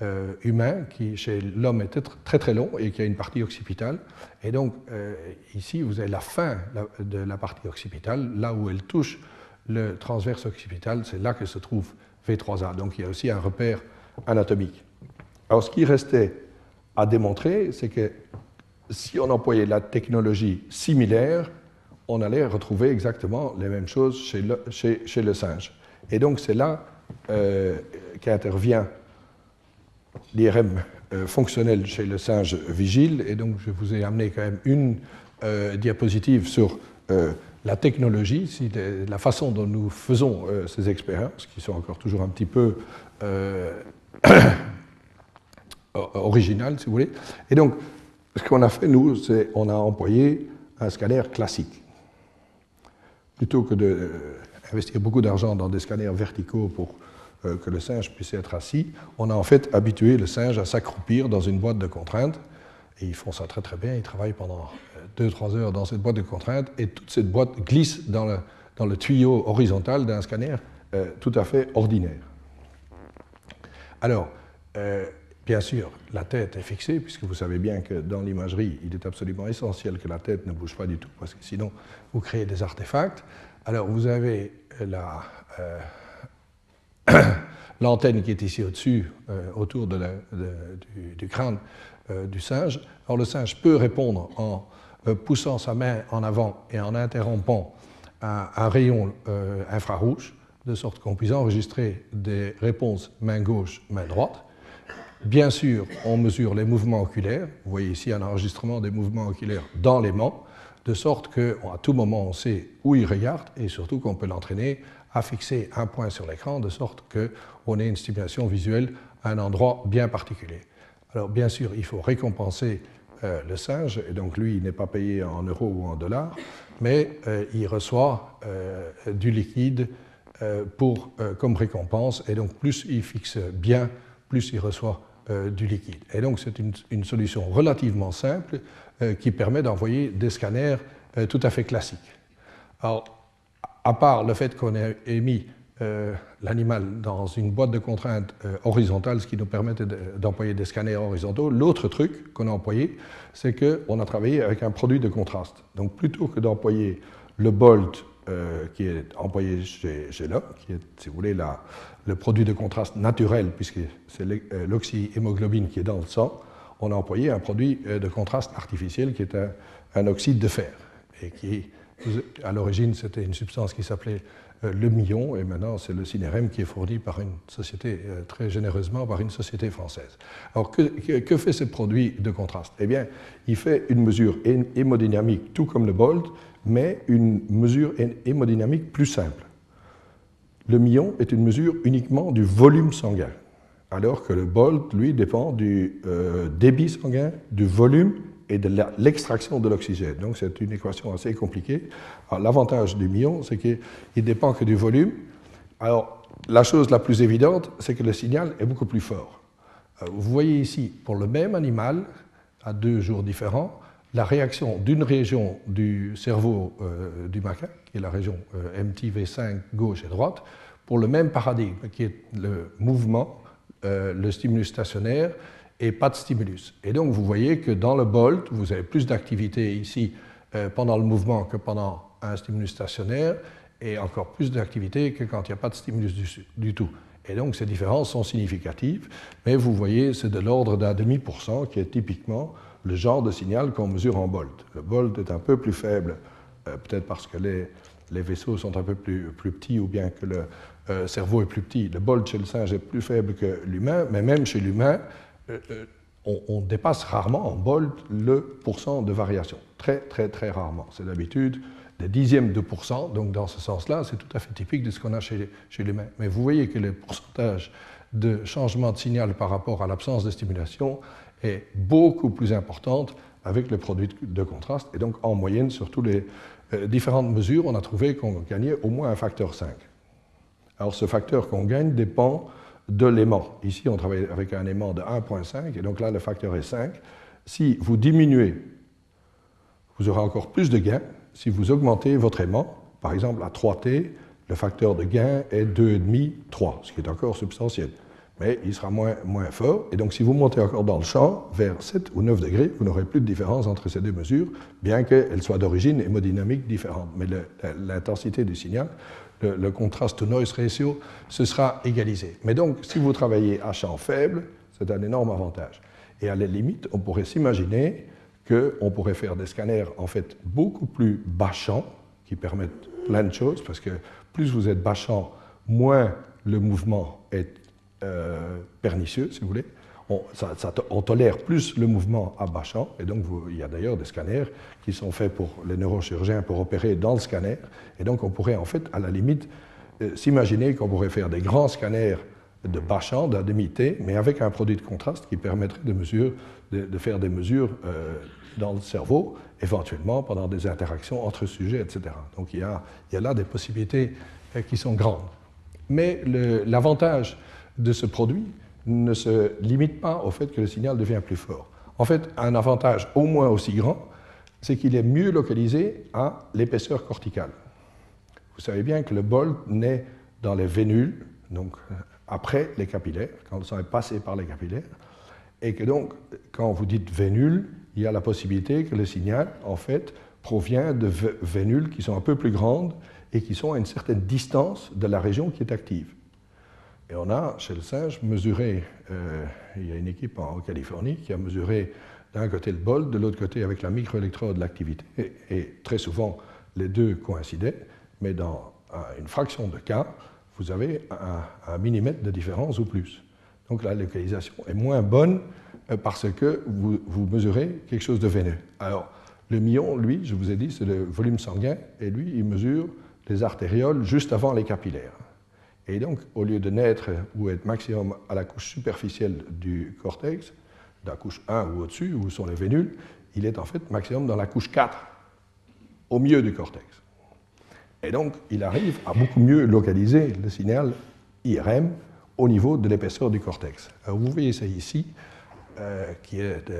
euh, humain, qui chez l'homme est très très long et qui a une partie occipitale. Et donc, ici, vous avez la fin de la partie occipitale, là où elle touche le transverse occipital, c'est là que se trouve V3A. Donc, il y a aussi un repère anatomique. Alors, ce qui restait à démontrer, c'est que si on employait la technologie similaire, on allait retrouver exactement les mêmes choses chez le, chez, le singe. Et donc c'est là euh, qu'intervient l'IRM euh, fonctionnel chez le singe vigile. Et donc je vous ai amené quand même une euh, diapositive sur la technologie, la façon dont nous faisons ces expériences, qui sont encore toujours un petit peu originales, si vous voulez. Et donc ce qu'on a fait, nous, c'est on a employé un scanner classique. Plutôt que d'investir beaucoup d'argent dans des scanners verticaux pour euh, que le singe puisse être assis, on a en fait habitué le singe à s'accroupir dans une boîte de contraintes Et ils font ça très très bien, ils travaillent pendant 2-3 heures dans cette boîte de contraintes, et toute cette boîte glisse dans le, dans le tuyau horizontal d'un scanner tout à fait ordinaire. Alors, Bien sûr, la tête est fixée, puisque vous savez bien que dans l'imagerie, il est absolument essentiel que la tête ne bouge pas du tout, parce que sinon, vous créez des artefacts. Alors, vous avez euh, l'antenne qui est ici au-dessus, euh, autour du, crâne euh, du singe. Alors, le singe peut répondre en poussant sa main en avant et en interrompant un, un rayon infrarouge, de sorte qu'on puisse enregistrer des réponses main gauche, main droite. Bien sûr, on mesure les mouvements oculaires. Vous voyez ici un enregistrement des mouvements oculaires dans l'aimant, de sorte qu'à tout moment, on sait où il regarde et surtout qu'on peut l'entraîner à fixer un point sur l'écran, de sorte qu'on ait une stimulation visuelle à un endroit bien particulier. Alors, bien sûr, il faut récompenser euh, le singe, et donc lui, il n'est pas payé en euros ou en dollars, mais euh, il reçoit euh, du liquide pour, comme récompense, et donc plus il fixe bien, plus il reçoit du liquide. Et donc c'est une, solution relativement simple qui permet d'envoyer des scanners tout à fait classiques. Alors, à part le fait qu'on ait mis l'animal dans une boîte de contraintes horizontale, ce qui nous permet d'employer des scanners horizontaux, l'autre truc qu'on a employé, c'est qu'on a travaillé avec un produit de contraste. Donc plutôt que d'employer le bolt qui est employé chez, chez qui est, si vous voulez, la, le produit de contraste naturel, puisque c'est euh, l'oxyhémoglobine qui est dans le sang, on a employé un produit euh, de contraste artificiel qui est un, oxyde de fer. Et qui, à l'origine, c'était une substance qui s'appelait euh, le million, et maintenant c'est le cinérème qui est fourni par une société, très généreusement par une société française. Alors que, que, fait ce produit de contraste? Eh bien, il fait une mesure hémodynamique, tout comme le Bolt, mais une mesure hémodynamique plus simple le million est une mesure uniquement du volume sanguin, alors que le bolt, lui, dépend du euh, débit sanguin, du volume et de l'extraction de l'oxygène. Donc c'est une équation assez compliquée. L'avantage du million, c'est qu'il ne dépend que du volume. Alors la chose la plus évidente, c'est que le signal est beaucoup plus fort. Euh, vous voyez ici, pour le même animal, à deux jours différents, la réaction d'une région du cerveau euh, du macaque, qui est la région euh, MTV5 gauche et droite, pour le même paradigme, qui est le mouvement, le stimulus stationnaire, et pas de stimulus. Et donc vous voyez que dans le BOLT, vous avez plus d'activité ici pendant le mouvement que pendant un stimulus stationnaire, et encore plus d'activité que quand il n'y a pas de stimulus du, tout. Et donc ces différences sont significatives, mais vous voyez, c'est de l'ordre d'un demi pour cent qui est typiquement le genre de signal qu'on mesure en bolt. Le bolt est un peu plus faible, euh, peut-être parce que les, vaisseaux sont un peu plus, plus, petits ou bien que le euh, cerveau est plus petit. Le bolt chez le singe est plus faible que l'humain, mais même chez l'humain, euh, on, dépasse rarement en bolt le pourcent de variation. Très, très, très rarement. C'est d'habitude des dixièmes de pourcent, donc dans ce sens-là, c'est tout à fait typique de ce qu'on a chez, chez l'humain. Mais vous voyez que le pourcentage de changement de signal par rapport à l'absence de stimulation est beaucoup plus importante avec le produit de contraste. Et donc, en moyenne, sur toutes les euh, différentes mesures, on a trouvé qu'on gagnait au moins un facteur 5. Alors, ce facteur qu'on gagne dépend de l'aimant. Ici, on travaille avec un aimant de 1,5, et donc là, le facteur est 5. Si vous diminuez, vous aurez encore plus de gains. Si vous augmentez votre aimant, par exemple à 3T, le facteur de gain est 2,5, 3, ce qui est encore substantiel mais il sera moins, moins fort. Et donc, si vous montez encore dans le champ, vers 7 ou 9 degrés, vous n'aurez plus de différence entre ces deux mesures, bien qu'elles soient d'origine hémodynamique différente. Mais l'intensité du signal, le, contraste to noise ratio, ce sera égalisé. Mais donc, si vous travaillez à champ faible, c'est un énorme avantage. Et à la limite, on pourrait s'imaginer qu'on pourrait faire des scanners en fait beaucoup plus bas champ, qui permettent plein de choses, parce que plus vous êtes bas champ, moins le mouvement est euh, pernicieux, si vous voulez. On, tolère plus le mouvement à bas champ, et donc il y a d'ailleurs des scanners qui sont faits pour les neurochirurgiens pour opérer dans le scanner, et donc on pourrait en fait, à la limite, euh, s'imaginer qu'on pourrait faire des grands scanners de bas champ, d'un demi-T, mais avec un produit de contraste qui permettrait de, faire des mesures euh, dans le cerveau, éventuellement pendant des interactions entre sujets, etc. Donc il y a, il y a là des possibilités qui sont grandes. Mais l'avantage de ce produit ne se limite pas au fait que le signal devient plus fort. en fait un avantage au moins aussi grand, c'est qu'il est mieux localisé à l'épaisseur corticale. Vous savez bien que le bol naît dans les vénules, donc euh, après les capillaires, quand le sang est passé par les capillaires, et que donc, quand vous dites vénule, il y a la possibilité que le signal, en fait, provient de vénules qui sont un peu plus grandes et qui sont à une certaine distance de la région qui est active. Et on a, chez le singe, mesuré, euh, il y a une équipe en Californie qui a mesuré d'un côté le bol, de l'autre côté avec la microélectrode l'activité, et, très souvent les deux coïncidaient, mais dans une fraction de cas, vous avez un, millimètre de différence ou plus. Donc la localisation est moins bonne euh, parce que vous, vous mesurez quelque chose de veineux. Alors, le million, lui, je vous ai dit, c'est le volume sanguin, et lui, il mesure les artérioles juste avant les capillaires. Et donc, au lieu de naître ou être maximum à la couche superficielle du cortex, la couche 1 ou au-dessus, où sont les vénules, il est en fait maximum dans la couche 4, au milieu du cortex. Et donc, il arrive à beaucoup mieux localiser le signal IRM au niveau de l'épaisseur du cortex. vous voyez ça ici, euh, qui est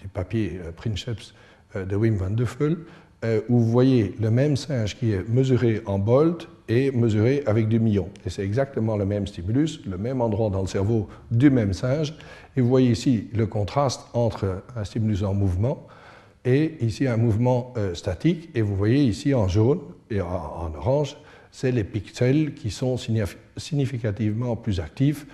du papier euh, Princeps euh, de Wim van Duffel, euh, où vous voyez le même singe qui est mesuré en bolt et mesuré avec du million. Et c'est exactement le même stimulus, le même endroit dans le cerveau du même singe. Et vous voyez ici le contraste entre un stimulus en mouvement et ici un mouvement euh, statique. Et vous voyez ici en jaune et en, orange, c'est les pixels qui sont significativement plus actifs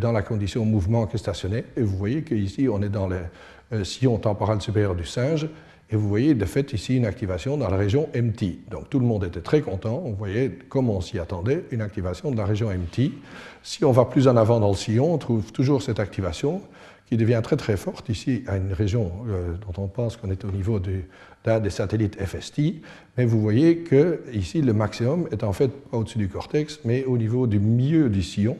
dans la condition mouvement que stationnaire. Et vous voyez qu'ici, on est dans le sillon temporal supérieur du singe et vous voyez de fait ici une activation dans la région MT. Donc tout le monde était très content. On voyait, comme on s'y attendait, une activation de la région MT. Si on va plus en avant dans le sillon, on trouve toujours cette activation qui devient très très forte ici à une région euh, dont on pense qu'on est au niveau des satellites FST. Mais vous voyez que ici le maximum est en fait pas au-dessus du cortex, mais au niveau du milieu du sillon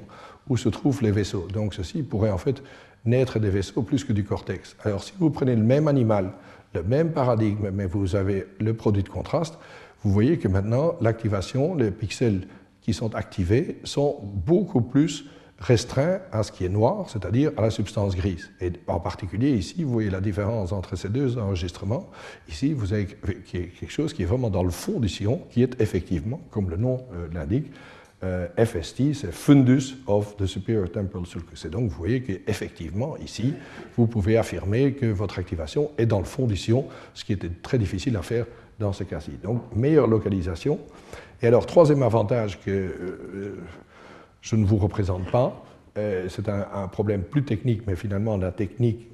où se trouvent les vaisseaux. Donc ceci pourrait en fait naître des vaisseaux plus que du cortex. Alors si vous prenez le même animal, le même paradigme, mais vous avez le produit de contraste, vous voyez que maintenant, l'activation, les pixels qui sont activés sont beaucoup plus restreints à ce qui est noir, c'est-à-dire à la substance grise. Et en particulier ici, vous voyez la différence entre ces deux enregistrements. Ici, vous avez quelque chose qui est vraiment dans le fond du sillon, qui est effectivement, comme le nom euh, l'indique, FST, c'est Fundus of the Superior Temporal Sulcus. Et donc, vous voyez qu'effectivement, ici, vous pouvez affirmer que votre activation est dans le fond du ce qui était très difficile à faire dans ce cas-ci. Donc, meilleure localisation. Et alors, troisième avantage que euh, je ne vous représente pas, euh, c'est un, problème plus technique, mais finalement, la technique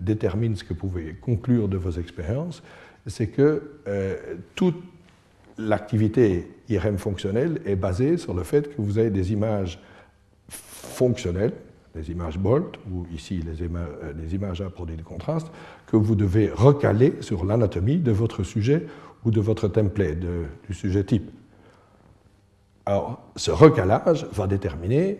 détermine ce que vous pouvez conclure de vos expériences, c'est que toute l'activité IRM fonctionnelle est basée sur le fait que vous avez des images fonctionnelles, des images BOLT, ou ici les, euh, images à produit de contraste, que vous devez recaler sur l'anatomie de votre sujet ou de votre template, du sujet type. Alors, ce recalage va déterminer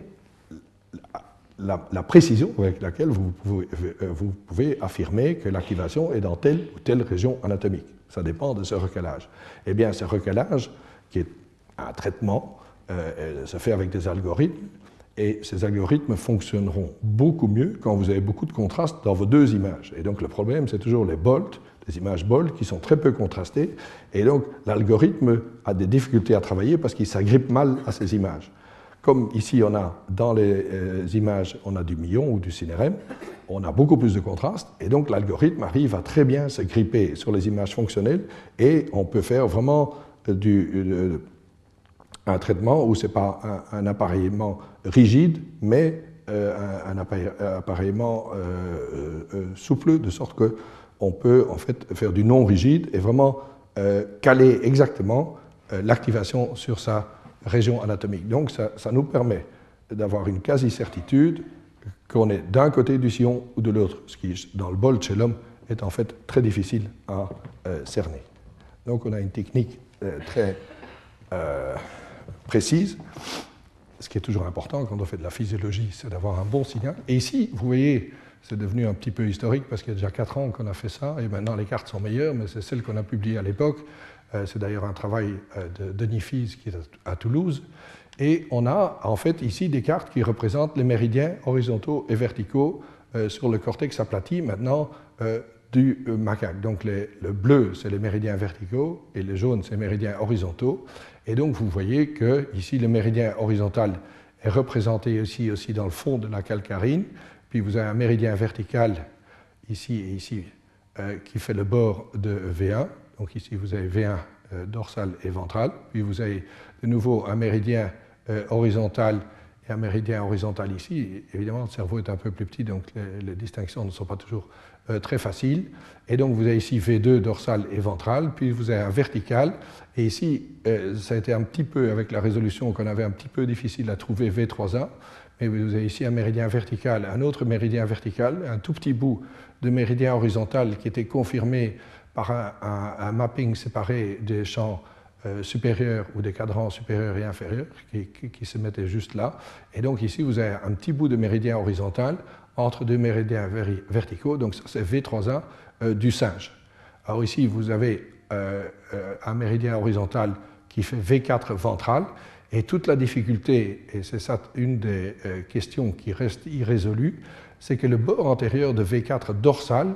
la, précision avec laquelle euh, vous pouvez affirmer que l'activation est dans telle ou telle région anatomique. Ça dépend de ce recalage. Eh bien, ce recalage, qui est un traitement, euh, se fait avec des algorithmes, et ces algorithmes fonctionneront beaucoup mieux quand vous avez beaucoup de contraste dans vos deux images. Et donc le problème, c'est toujours les bolts, les images bolts qui sont très peu contrastées, et donc l'algorithme a des difficultés à travailler parce qu'il s'agrippe mal à ces images. Comme ici, on a dans les euh, images, on a du million ou du CNRM, on a beaucoup plus de contraste, et donc l'algorithme arrive à très bien se gripper sur les images fonctionnelles, et on peut faire vraiment du, un traitement où ce n'est pas un, appareillement rigide, mais euh, un, appareillement euh, souple, de sorte qu'on peut en fait faire du non rigide et vraiment caler exactement l'activation sur sa région anatomique. Donc ça, nous permet d'avoir une quasi-certitude qu'on est d'un côté du sillon ou de l'autre, ce qui, dans le bol chez l'homme, est en fait très difficile à euh, cerner. Donc on a une technique euh, très euh, précise. Ce qui est toujours important quand on fait de la physiologie, c'est d'avoir un bon signal. Et ici, vous voyez, c'est devenu un petit peu historique parce qu'il y a déjà 4 ans qu'on a fait ça, et maintenant les cartes sont meilleures, mais c'est celle qu'on a publiée à l'époque. Euh, c'est d'ailleurs un travail euh, de Denis Fils qui est à Toulouse. Et on a en fait ici des cartes qui représentent les méridiens horizontaux et verticaux euh, sur le cortex aplati maintenant du macaque. Donc le bleu, c'est les méridiens verticaux et le jaune, c'est les méridiens horizontaux. Et donc vous voyez que ici le méridien horizontal est représenté aussi, aussi dans le fond de la calcarine. Puis vous avez un méridien vertical ici et ici qui fait le bord de V1. Donc ici vous avez V1 dorsal et ventral. Puis vous avez de nouveau un méridien euh, horizontal et un méridien horizontal ici. Évidemment, le cerveau est un peu plus petit, donc les, distinctions ne sont pas toujours euh, très faciles. Et donc, vous avez ici V2 dorsal et ventral, puis vous avez un vertical. Et ici, euh, ça a été un petit peu, avec la résolution qu'on avait un petit peu difficile à trouver V3A, mais vous avez ici un méridien vertical, un autre méridien vertical, un tout petit bout de méridien horizontal qui était confirmé par un mapping séparé des champs euh, supérieurs ou des cadrans supérieurs et inférieurs qui, se mettaient juste là. Et donc ici, vous avez un petit bout de méridien horizontal entre deux méridiens verticaux, donc c'est V3A euh, du singe. Alors ici, vous avez euh, un méridien horizontal qui fait V4 ventral, et toute la difficulté, et c'est ça une des questions qui reste irrésolue, c'est que le bord antérieur de V4 dorsal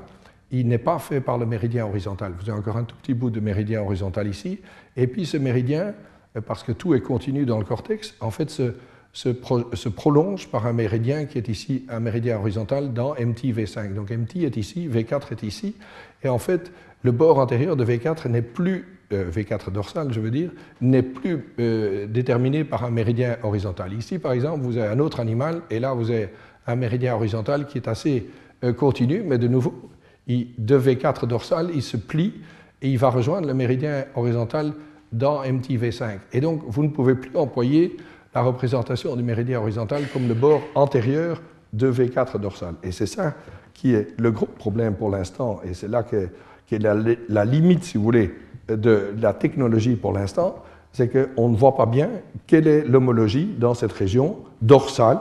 il n'est pas fait par le méridien horizontal. Vous avez encore un tout petit bout de méridien horizontal ici. Et puis ce méridien, euh, parce que tout est continu dans le cortex, en fait se, prolonge par un méridien qui est ici, un méridien horizontal dans MT V5. Donc MT est ici, V4 est ici. Et en fait, le bord antérieur de V4 n'est plus, euh, V4 dorsal je veux dire, n'est plus euh, déterminé par un méridien horizontal. Ici, par exemple, vous avez un autre animal, et là, vous avez un méridien horizontal qui est assez continu, mais de nouveau, de V4 dorsal, il se plie et il va rejoindre le méridien horizontal dans MTV5. Et donc, vous ne pouvez plus employer la représentation du méridien horizontal comme le bord antérieur de V4 dorsal. Et c'est ça qui est le gros problème pour l'instant, et c'est là que, est la, limite, si vous voulez, de la technologie pour l'instant, c'est qu'on ne voit pas bien quelle est l'homologie dans cette région dorsale,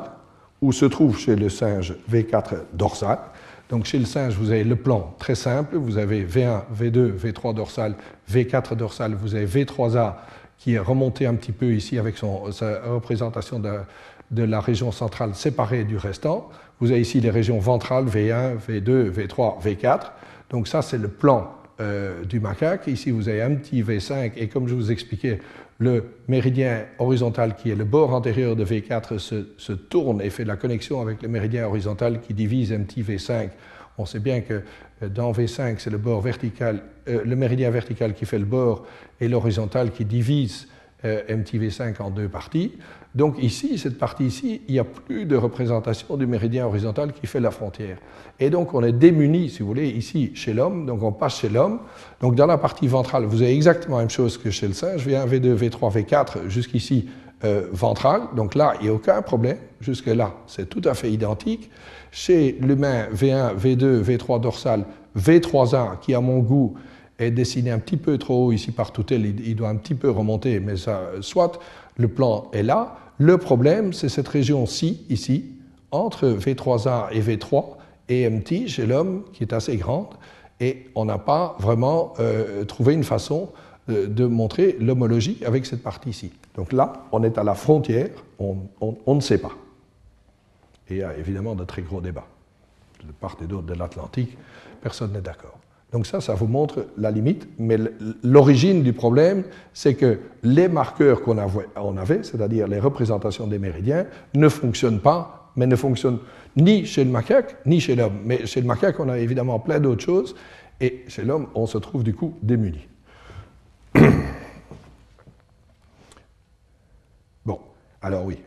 où se trouve chez le singe V4 dorsal, donc chez le singe, vous avez le plan très simple, vous avez V1, V2, V3 dorsal, V4 dorsal, vous avez V3A qui est remonté un petit peu ici avec son, sa représentation de, la région centrale séparée du restant. Vous avez ici les régions ventrales, V1, V2, V3, V4. Donc ça, c'est le plan euh, du macaque. Ici, vous avez un petit V5 et comme je vous expliquais, le méridien horizontal qui est le bord antérieur de V4 se, tourne et fait la connexion avec le méridien horizontal qui divise MT V5. On sait bien que euh, dans V5, c'est le bord vertical, euh, le méridien vertical qui fait le bord et l'horizontal qui divise MTV5 en deux parties. Donc ici, cette partie ici, il n'y a plus de représentation du méridien horizontal qui fait la frontière. Et donc on est démuni, si vous voulez, ici chez l'homme, donc on passe chez l'homme. Donc dans la partie ventrale, vous avez exactement la même chose que chez le singe, V1, V2, V3, V4, jusqu'ici euh, ventral. Donc là, il n'y a aucun problème. Jusque-là, c'est tout à fait identique. Chez l'humain, V1, V2, V3 dorsal, V3A, qui à mon goût est dessiné un petit peu trop haut ici par Toutel, il, doit un petit peu remonter, mais ça, soit, le plan est là. Le problème, c'est cette région-ci, ici, entre V3A et V3, et MT chez l'homme, qui est assez grande, et on n'a pas vraiment euh, trouvé une façon euh, de montrer l'homologie avec cette partie-ci. Donc là, on est à la frontière, on, on ne sait pas. Et il y a évidemment de très gros débats. De part et d'autre de l'Atlantique, personne n'est d'accord. Donc ça, ça vous montre la limite, mais l'origine du problème, c'est que les marqueurs qu'on avait, c'est-à-dire les représentations des méridiens, ne fonctionnent pas, mais ne fonctionnent ni chez le macaque, ni chez l'homme. Mais chez le macaque, on a évidemment plein d'autres choses, et chez l'homme, on se trouve du coup démuni. Bon, alors oui,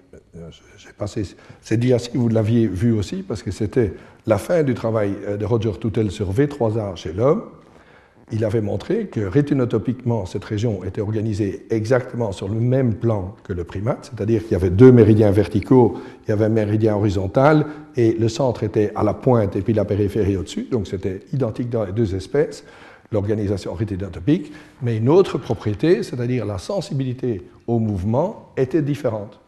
j'ai passé cette diapositive, vous l'aviez vu aussi, parce que c'était la fin du travail euh, de Roger Toutel sur V3A chez l'homme. Il avait montré que rétinotopiquement, cette région était organisée exactement sur le même plan que le primate, c'est-à-dire qu'il y avait deux méridiens verticaux, il y avait un méridien horizontal, et le centre était à la pointe et puis la périphérie au-dessus, donc c'était identique dans les deux espèces, l'organisation rétinotopique, mais une autre propriété, c'est-à-dire la sensibilité au mouvement, était différente.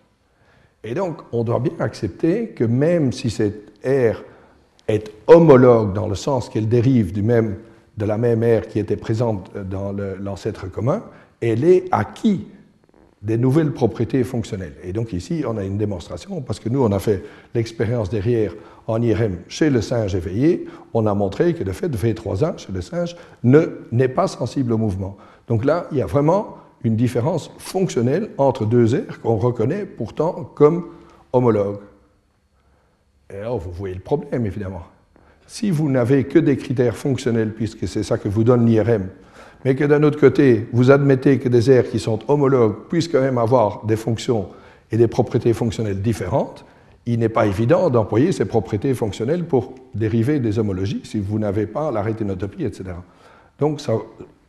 Et donc, on doit bien accepter que même si cette aire est homologue dans le sens qu'elle dérive du même, de la même aire qui était présente dans l'ancêtre commun, elle est acquise des nouvelles propriétés fonctionnelles. Et donc ici, on a une démonstration, parce que nous, on a fait l'expérience derrière en IRM chez le singe éveillé, on a montré que le fait de V3A chez le singe n'est pas sensible au mouvement. Donc là, il y a vraiment une différence fonctionnelle entre deux aires qu'on reconnaît pourtant comme homologues. Et alors, vous voyez le problème, évidemment. Si vous n'avez que des critères fonctionnels, puisque c'est ça que vous donne l'IRM, mais que d'un autre côté, vous admettez que des aires qui sont homologues puissent quand même avoir des fonctions et des propriétés fonctionnelles différentes, il n'est pas évident d'employer ces propriétés fonctionnelles pour dériver des homologies si vous n'avez pas la rétinotopie, etc. Donc ça,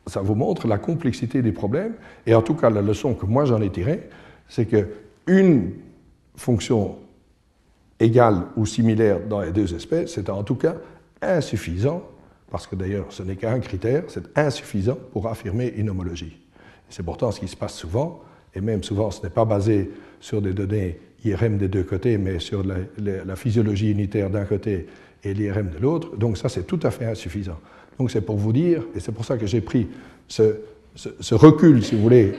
ça, vous montre la complexité des problèmes, et en tout cas la leçon que moi j'en ai tirée, c'est qu'une fonction égale ou similaire dans les deux espèces, c'est en tout cas insuffisant parce que d'ailleurs ce n'est qu'un critère, c'est insuffisant pour affirmer une homologie. C'est pourtant ce qui se passe souvent, et même souvent ce n'est pas basé sur des données IRM des deux côtés, mais sur la, physiologie unitaire d'un côté et l'IRM de l'autre, donc ça c'est tout à fait insuffisant. Donc c'est pour vous dire, et c'est pour ça que j'ai pris ce, recul, si vous voulez,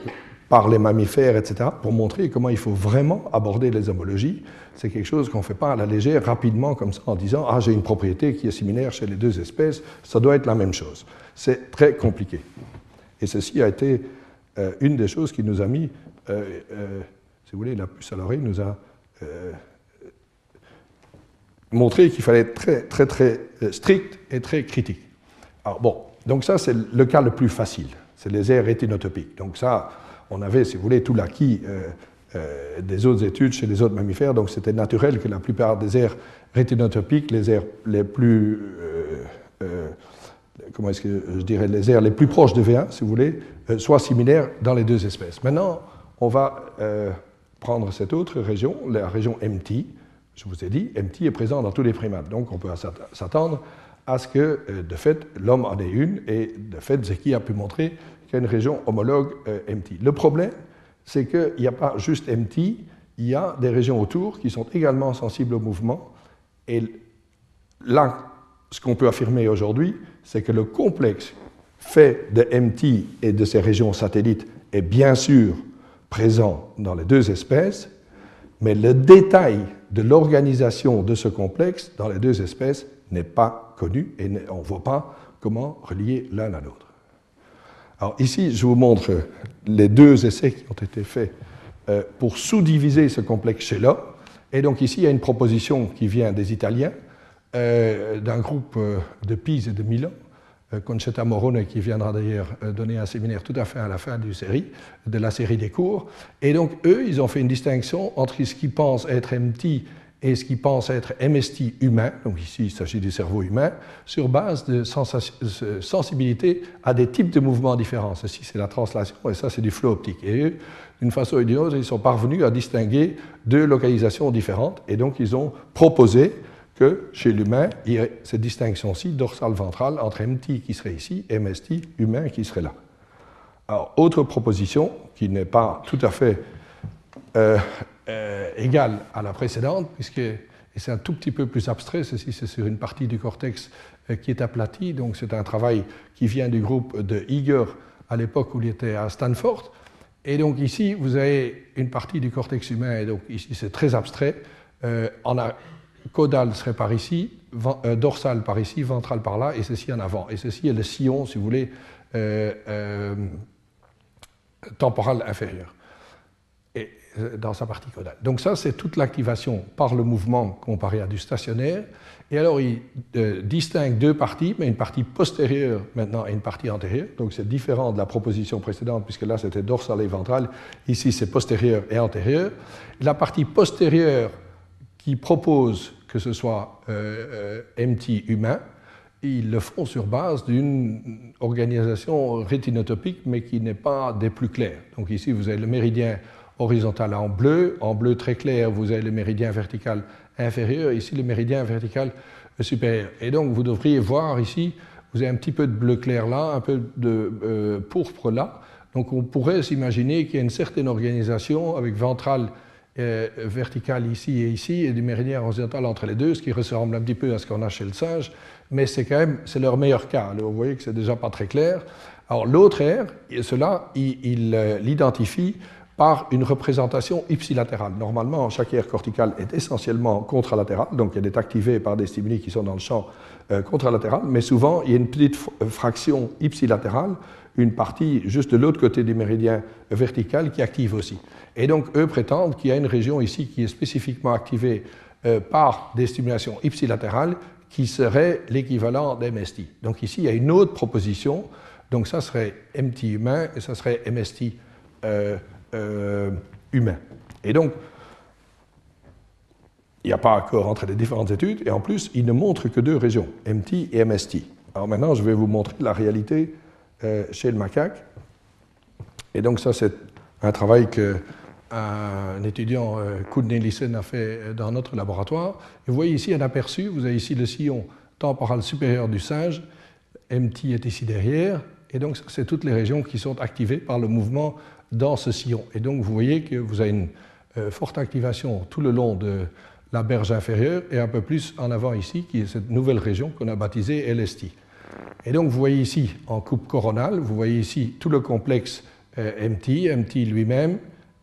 par les mammifères, etc., pour montrer comment il faut vraiment aborder les homologies. C'est quelque chose qu'on ne fait pas à la légère, rapidement, comme ça, en disant Ah, j'ai une propriété qui est similaire chez les deux espèces, ça doit être la même chose. C'est très compliqué. Et ceci a été euh, une des choses qui nous a mis, euh, euh, si vous voulez, la puce à l'oreille nous a montré qu'il fallait être très, très, très strict et très critique. Alors, bon, donc ça, c'est le cas le plus facile. C'est les aires rétinotopiques. Donc, ça, on avait, si vous voulez, tout l'acquis euh, euh, des autres études chez les autres mammifères, donc c'était naturel que la plupart des aires rétinotopiques, les aires les plus, euh, comment est-ce que je dirais, les aires les plus proches de V1, si vous voulez, soient similaires dans les deux espèces. Maintenant, on va prendre cette autre région, la région MT. Je vous ai dit, MT est présent dans tous les primates, donc on peut s'attendre à ce que, de fait, l'homme en ait une, et de fait, Zeki a pu montrer qu'il y a une région homologue euh, MT. Le problème, c'est qu'il n'y a pas juste MT, il y a des régions autour qui sont également sensibles au mouvement. Et là, ce qu'on peut affirmer aujourd'hui, c'est que le complexe fait de MT et de ces régions satellites est bien sûr présent dans les deux espèces, mais le détail de l'organisation de ce complexe dans les deux espèces n'est pas connu et on ne voit pas comment relier l'un à l'autre. Alors ici, je vous montre les deux essais qui ont été faits euh, pour sous-diviser ce complexe chez l'homme. Et donc ici, il y a une proposition qui vient des Italiens, euh, d'un groupe euh, de Pise et de Milan, Concetta Morone, qui viendra d'ailleurs donner un séminaire tout à fait à la fin série, de la série des cours. Et donc eux, ils ont fait une distinction entre ce qu'ils pensent être MT et ce qui pense être MST humain, donc ici il s'agit du cerveau humain, sur base de sensibilité à des types de mouvements différents. Ceci c'est la translation et ça c'est du flot optique. Et d'une façon ou d'une autre, ils sont parvenus à distinguer deux localisations différentes et donc ils ont proposé que chez l'humain, il y ait cette distinction-ci dorsale-ventrale entre MT qui serait ici et MST humain qui serait là. Alors, autre proposition qui n'est pas tout à fait euh, euh, égale à la précédente, puisque c'est un tout petit peu plus abstrait, ceci c'est sur une partie du cortex euh, qui est aplatie, donc c'est un travail qui vient du groupe de Eager à l'époque où il était à Stanford. Et donc ici, vous avez une partie du cortex humain, et donc ici c'est très abstrait. Euh, caudal serait par ici, dorsal par ici, ventral par là, et ceci en avant. Et ceci est le sillon, si vous voulez, temporal inférieur. Euh, dans sa partie caudale. Donc ça, c'est toute l'activation par le mouvement comparé à du stationnaire. Et alors, il euh, distingue deux parties, mais une partie postérieure maintenant et une partie antérieure. Donc c'est différent de la proposition précédente, puisque là, c'était dorsal et ventral. Ici, c'est postérieur et antérieur. La partie postérieure qui propose que ce soit euh, MT humain, ils le font sur base d'une organisation rétinotopique, mais qui n'est pas des plus claires. Donc ici, vous avez le méridien horizontal en bleu. En bleu très clair, vous avez le méridien vertical inférieur, ici le méridien vertical supérieur. Et donc vous devriez voir ici, vous avez un petit peu de bleu clair là, un peu de euh, pourpre là. Donc on pourrait s'imaginer qu'il y a une certaine organisation avec ventral euh, vertical ici et ici, et du méridien horizontal entre les deux, ce qui ressemble un petit peu à ce qu'on a chez le singe, mais c'est quand même c'est leur meilleur cas. vous voyez que c'est déjà pas très clair. Alors l'autre air, cela, il l'identifie par une représentation ipsilatérale. Normalement, chaque aire corticale est essentiellement contralatérale, donc elle est activée par des stimuli qui sont dans le champ euh, contralatéral, mais souvent il y a une petite euh, fraction ipsilatérale, une partie juste de l'autre côté du méridien vertical qui active aussi. Et donc eux prétendent qu'il y a une région ici qui est spécifiquement activée euh, par des stimulations ipsilatérales qui serait l'équivalent d'MST. Donc ici, il y a une autre proposition. Donc ça serait MT humain et ça serait MST humain. Et donc, il n'y a pas accord entre les différentes études, et en plus, il ne montre que deux régions, MT et MST. Alors maintenant, je vais vous montrer la réalité euh, chez le macaque. Et donc ça, c'est un travail que un étudiant, euh, Koudney Lissen, a fait dans notre laboratoire. Vous voyez ici un aperçu, vous avez ici le sillon temporal supérieur du singe, MT est ici derrière, et donc c'est toutes les régions qui sont activées par le mouvement dans ce sillon. Et donc vous voyez que vous avez une euh, forte activation tout le long de la berge inférieure et un peu plus en avant ici, qui est cette nouvelle région qu'on a baptisée LST. Et donc vous voyez ici en coupe coronale, vous voyez ici tout le complexe euh, MT, MT lui-même,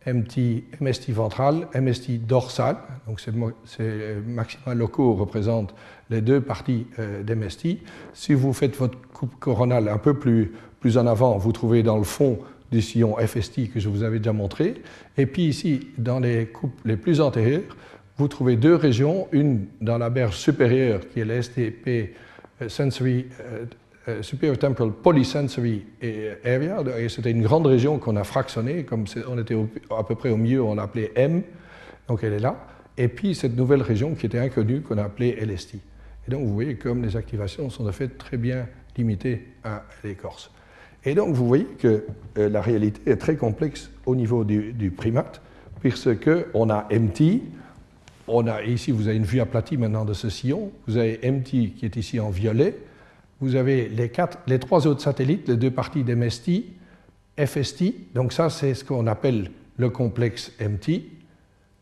MT, MST ventral, MST dorsal, donc ces, ces maxima locaux représentent les deux parties euh, d'MST. Si vous faites votre coupe coronale un peu plus, plus en avant, vous trouvez dans le fond du sillon FST que je vous avais déjà montré. Et puis ici, dans les coupes les plus antérieures, vous trouvez deux régions, une dans la berge supérieure qui est l'STP euh, Sensory euh, euh, Superior Temporal Polysensory Area. C'était une grande région qu'on a fractionnée, comme on était à peu près au milieu, on l'appelait M, donc elle est là. Et puis cette nouvelle région qui était inconnue, qu'on a appelée LST. Et donc vous voyez comme les activations sont de fait très bien limitées à l'écorce. Et donc vous voyez que euh, la réalité est très complexe au niveau du, primate, puisque on a MT, on a ici vous avez une vue aplatie maintenant de ce sillon, vous avez MT qui est ici en violet, vous avez les, les trois autres satellites, les deux parties d'MST, FST, donc ça c'est ce qu'on appelle le complexe MT,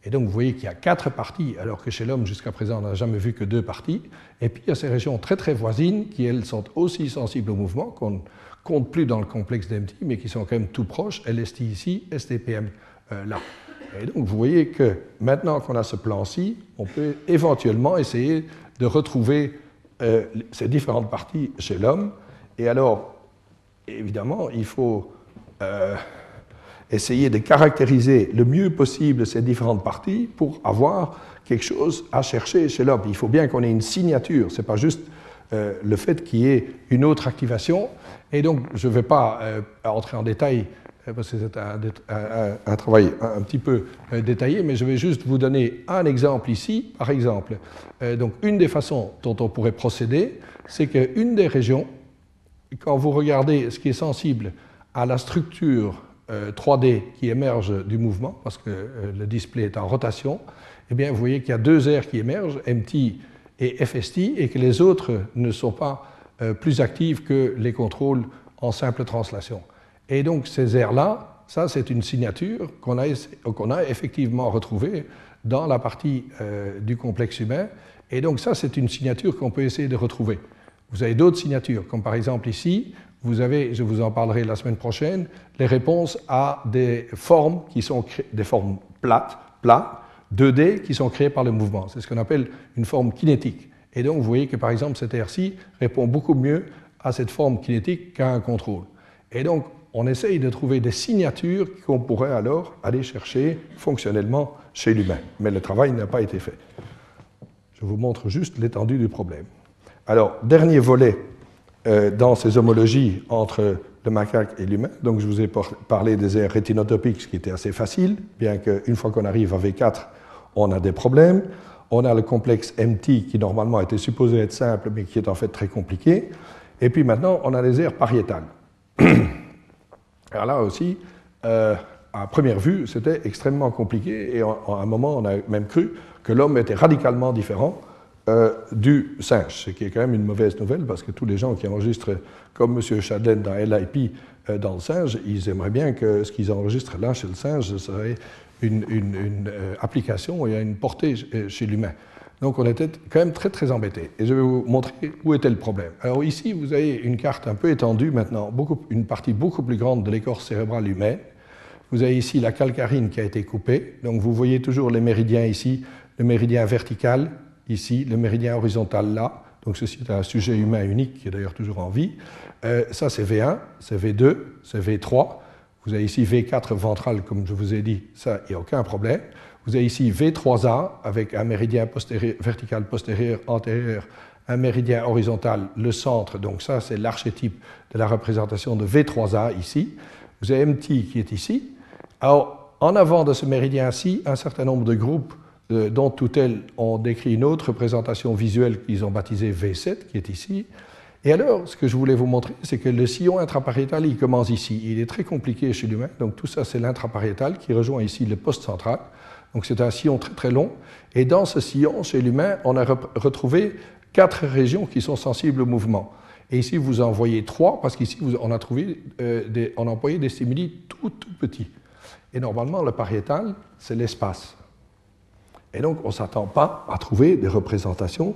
et donc vous voyez qu'il y a quatre parties, alors que chez l'homme jusqu'à présent on n'a jamais vu que deux parties, et puis il y a ces régions très très voisines qui elles sont aussi sensibles au mouvement, qu'on compte plus dans le complexe d'MT, mais qui sont quand même tout proches, LST ici, STPM euh, là. Et donc vous voyez que maintenant qu'on a ce plan-ci, on peut éventuellement essayer de retrouver euh, ces différentes parties chez l'homme. Et alors, évidemment, il faut euh, essayer de caractériser le mieux possible ces différentes parties pour avoir quelque chose à chercher chez l'homme. Il faut bien qu'on ait une signature, ce n'est pas juste euh, le fait qu'il y ait une autre activation. Et donc, je ne vais pas euh, entrer en détail, euh, parce que c'est un, travail un, petit peu détaillé, mais je vais juste vous donner un exemple ici. Par exemple, donc une des façons dont on pourrait procéder, c'est qu'une des régions, quand vous regardez ce qui est sensible à la structure 3D qui émerge du mouvement, parce que le display est en rotation, eh bien, vous voyez qu'il y a deux aires qui émergent, MT et FST, et que les autres ne sont pas euh, plus actives que les contrôles en simple translation. Et donc ces aires-là, ça c'est une signature qu'on a, qu'on a, effectivement retrouvée dans la partie euh, du complexe humain, et donc ça c'est une signature qu'on peut essayer de retrouver. Vous avez d'autres signatures, comme par exemple ici, vous avez, je vous en parlerai la semaine prochaine, les réponses à des formes qui sont des formes plates, plates, 2D qui sont créés par le mouvement. C'est ce qu'on appelle une forme kinétique. Et donc, vous voyez que par exemple, cette RC répond beaucoup mieux à cette forme kinétique qu'à un contrôle. Et donc, on essaye de trouver des signatures qu'on pourrait alors aller chercher fonctionnellement chez l'humain. Mais le travail n'a pas été fait. Je vous montre juste l'étendue du problème. Alors, dernier volet euh, dans ces homologies entre le macaque et l'humain. Donc, je vous ai parlé des aires rétinotopiques, ce qui était assez facile, bien qu'une fois qu'on arrive à V4, on a des problèmes. On a le complexe MT qui normalement était supposé être simple, mais qui est en fait très compliqué. Et puis maintenant, on a les aires pariétales. Alors là aussi, euh, à première vue, c'était extrêmement compliqué. Et à un moment, on a même cru que l'homme était radicalement différent euh, du singe, ce qui est quand même une mauvaise nouvelle parce que tous les gens qui enregistrent, comme M. Chadlen dans LIP, euh, dans le singe, ils aimeraient bien que ce qu'ils enregistrent là chez le singe serait une, euh, application et une portée euh, chez l'humain. Donc on était quand même très très embêtés. Et je vais vous montrer où était le problème. Alors ici, vous avez une carte un peu étendue maintenant, une partie beaucoup plus grande de l'écorce cérébrale humaine. Vous avez ici la calcarine qui a été coupée. Donc vous voyez toujours les méridiens ici, le méridien vertical ici, le méridien horizontal là. Donc ceci est un sujet humain unique qui est d'ailleurs toujours en vie. Euh, ça c'est V1, c'est V2, c'est V3. Vous avez ici V4 ventral, comme je vous ai dit, ça, il n'y a aucun problème. Vous avez ici V3A avec un méridien vertical postérieur, antérieur, un méridien horizontal, le centre. Donc ça, c'est l'archétype de la représentation de V3A ici. Vous avez MT qui est ici. Alors, en avant de ce méridien-ci, un certain nombre de groupes dont tout elles ont décrit une autre représentation visuelle qu'ils ont baptisée V7, qui est ici. Et alors, ce que je voulais vous montrer, c'est que le sillon intrapariétal, il commence ici. Il est très compliqué chez l'humain. Donc tout ça, c'est l'intrapariétal qui rejoint ici le poste central. Donc c'est un sillon très très long. Et dans ce sillon, chez l'humain, on a retrouvé quatre régions qui sont sensibles au mouvement. Et ici, vous en voyez trois, parce qu'ici, on a trouvé, euh, on a employé des stimuli tout, tout petits. Et normalement, le pariétal, c'est l'espace. Et donc, on ne s'attend pas à trouver des représentations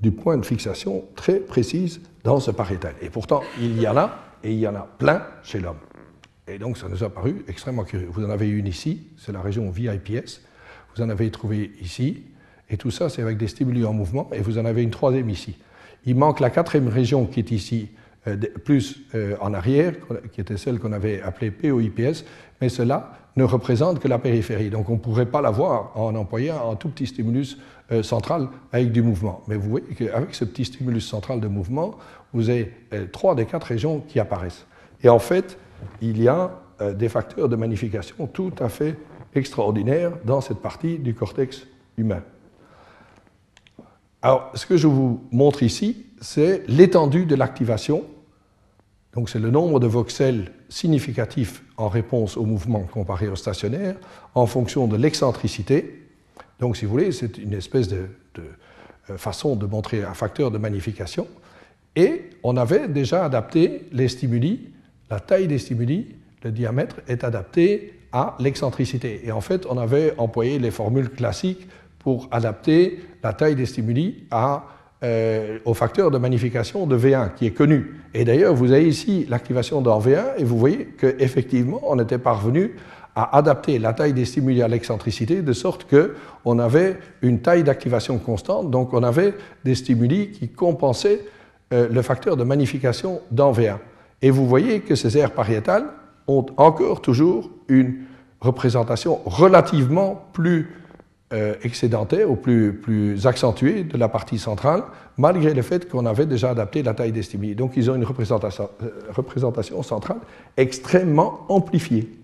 du point de fixation très précises dans ce pariétal. Et pourtant, il y en a, et il y en a plein chez l'homme. Et donc, ça nous a paru extrêmement curieux. Vous en avez une ici, c'est la région VIPS. Vous en avez trouvé ici, et tout ça, c'est avec des stimuli en mouvement, et vous en avez une troisième ici. Il manque la quatrième région qui est ici, euh, plus euh, en arrière, qui était celle qu'on avait appelée POIPS, mais cela ne représente que la périphérie. Donc on ne pourrait pas la voir en employant un tout petit stimulus euh, central avec du mouvement. Mais vous voyez qu'avec ce petit stimulus central de mouvement, vous avez trois des quatre régions qui apparaissent. Et en fait, il y a des facteurs de magnification tout à fait extraordinaire dans cette partie du cortex humain. Alors, ce que je vous montre ici, c'est l'étendue de l'activation. Donc, c'est le nombre de voxels significatifs en réponse au mouvement comparé au stationnaire en fonction de l'excentricité. Donc, si vous voulez, c'est une espèce de, euh, façon de montrer un facteur de magnification. Et on avait déjà adapté les stimuli, la taille des stimuli, le diamètre est adapté à l'excentricité. Et en fait, on avait employé les formules classiques pour adapter la taille des stimuli à, euh, au facteur de magnification de V1 qui est connu. Et d'ailleurs, vous avez ici l'activation dans V1 et vous voyez qu'effectivement, on était parvenu à adapter la taille des stimuli à l'excentricité de sorte qu'on avait une taille d'activation constante, donc on avait des stimuli qui compensaient euh, le facteur de magnification dans V1. Et vous voyez que ces aires pariétales ont encore toujours une représentation relativement plus euh, excédentaire ou plus, plus accentuée de la partie centrale, malgré le fait qu'on avait déjà adapté la taille des stimuli. Donc ils ont une représentation, euh, représentation centrale extrêmement amplifiée.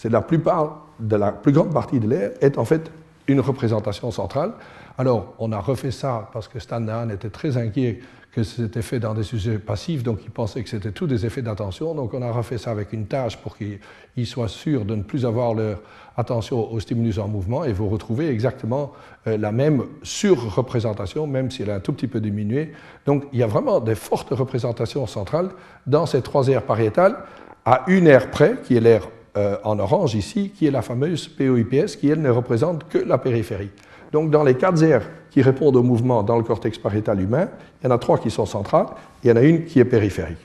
C'est la plupart de la plus grande partie de l'air est en fait une représentation centrale. Alors, on a refait ça parce que Stan était très inquiet que c'était fait dans des sujets passifs, donc il pensait que c'était tous des effets d'attention. Donc on a refait ça avec une tâche pour qu'ils soient sûrs de ne plus avoir leur attention aux stimulus en mouvement et vous retrouvez exactement euh, la même surreprésentation, même si elle a un tout petit peu diminué. Donc il y a vraiment des fortes représentations centrales dans ces trois aires pariétales, à une aire près, qui est l'aire euh, en orange ici, qui est la fameuse POIPS, qui elle ne représente que la périphérie. Donc dans les quatre aires qui répondent au mouvement dans le cortex pariétal humain, il y en a trois qui sont centrales, il y en a une qui est périphérique.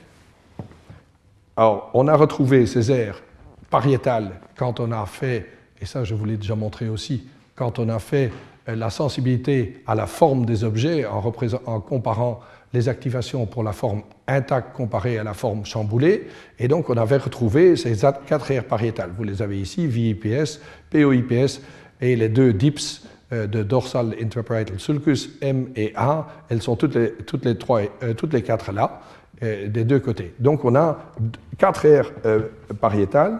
Alors, on a retrouvé ces aires pariétales quand on a fait, et ça je vous l'ai déjà montré aussi, quand on a fait euh, la sensibilité à la forme des objets en, en comparant les activations pour la forme intacte comparée à la forme chamboulée, et donc on avait retrouvé ces quatre aires pariétales. Vous les avez ici, VIPS, POIPS et les deux DIPS euh, de dorsal interparietal sulcus M et A, elles sont toutes les, toutes les, trois, euh, toutes les quatre là, euh, des deux côtés. Donc on a quatre aires pariétales,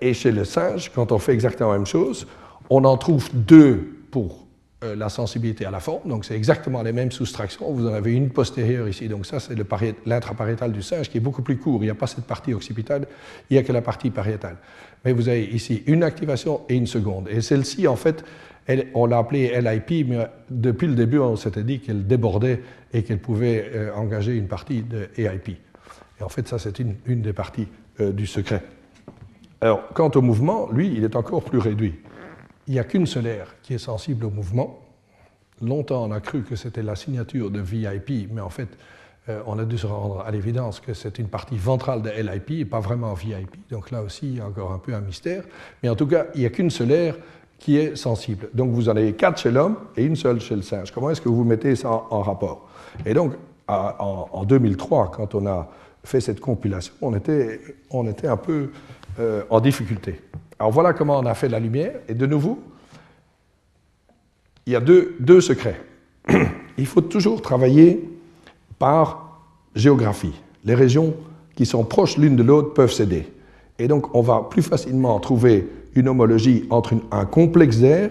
et chez le singe, quand on fait exactement la même chose, on en trouve deux pour la sensibilité à la forme, donc c'est exactement les mêmes soustractions. Vous en avez une postérieure ici, donc ça c'est l'intrapariétal du singe qui est beaucoup plus court. Il n'y a pas cette partie occipitale, il n'y a que la partie pariétale. Mais vous avez ici une activation et une seconde. Et celle-ci, en fait, on l'a appelée LIP, mais depuis le début, on s'était dit qu'elle débordait et qu'elle pouvait euh, engager une partie de AIP. Et en fait, ça, c'est une, des parties euh, du secret. Alors, quant au mouvement, lui, il est encore plus réduit. Il n'y a qu'une seule aire qui est sensible au mouvement. Longtemps, on a cru que c'était la signature de VIP, mais en fait, on a dû se rendre à l'évidence que c'est une partie ventrale de LIP et pas vraiment VIP. Donc là aussi, il y a encore un peu un mystère. Mais en tout cas, il n'y a qu'une seule aire qui est sensible. Donc vous en avez quatre chez l'homme et une seule chez le singe. Comment est-ce que vous mettez ça en, rapport? Et donc, en, 2003, quand on a fait cette compilation, on était, on était un peu euh, en difficulté. Alors voilà comment on a fait la lumière. Et de nouveau, il y a deux, deux secrets. Il faut toujours travailler par géographie. Les régions qui sont proches l'une de l'autre peuvent s'aider. Et donc, on va plus facilement trouver une homologie entre un complexe d'air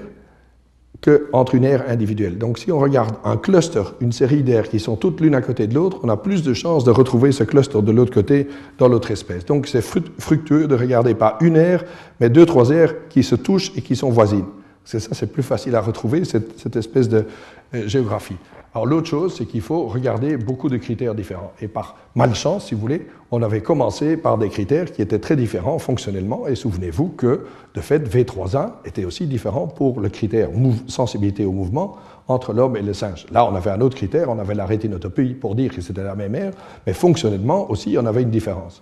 qu'entre une aire individuelle. Donc si on regarde un cluster, une série d'aires qui sont toutes l'une à côté de l'autre, on a plus de chances de retrouver ce cluster de l'autre côté dans l'autre espèce. Donc c'est fructueux de regarder pas une aire, mais deux, trois aires qui se touchent et qui sont voisines. C'est ça, c'est plus facile à retrouver, cette, espèce de euh, géographie. Alors l'autre chose, c'est qu'il faut regarder beaucoup de critères différents. Et par malchance, si vous voulez, on avait commencé par des critères qui étaient très différents fonctionnellement. Et souvenez-vous que, de fait, V3A était aussi différent pour le critère sensibilité au mouvement entre l'homme et le singe. Là, on avait un autre critère, on avait la rétinotopie pour dire que c'était la même aire, mais fonctionnellement aussi, on avait une différence.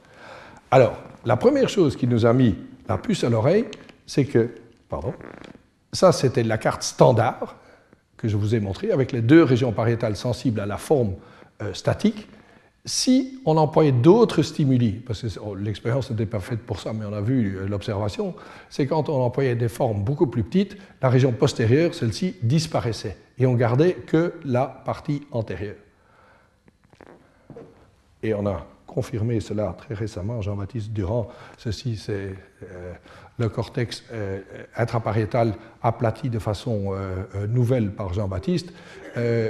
Alors, la première chose qui nous a mis la puce à l'oreille, c'est que, pardon, ça c'était la carte standard que je vous ai montré, avec les deux régions pariétales sensibles à la forme euh, statique, si on employait d'autres stimuli, parce que oh, l'expérience n'était pas faite pour ça, mais on a vu euh, l'observation, c'est quand on employait des formes beaucoup plus petites, la région postérieure, celle-ci, disparaissait, et on gardait que la partie antérieure. Et on a confirmé cela très récemment, Jean-Baptiste Durand, ceci c'est euh, le cortex euh, intrapariétal aplati de façon euh, nouvelle par Jean-Baptiste.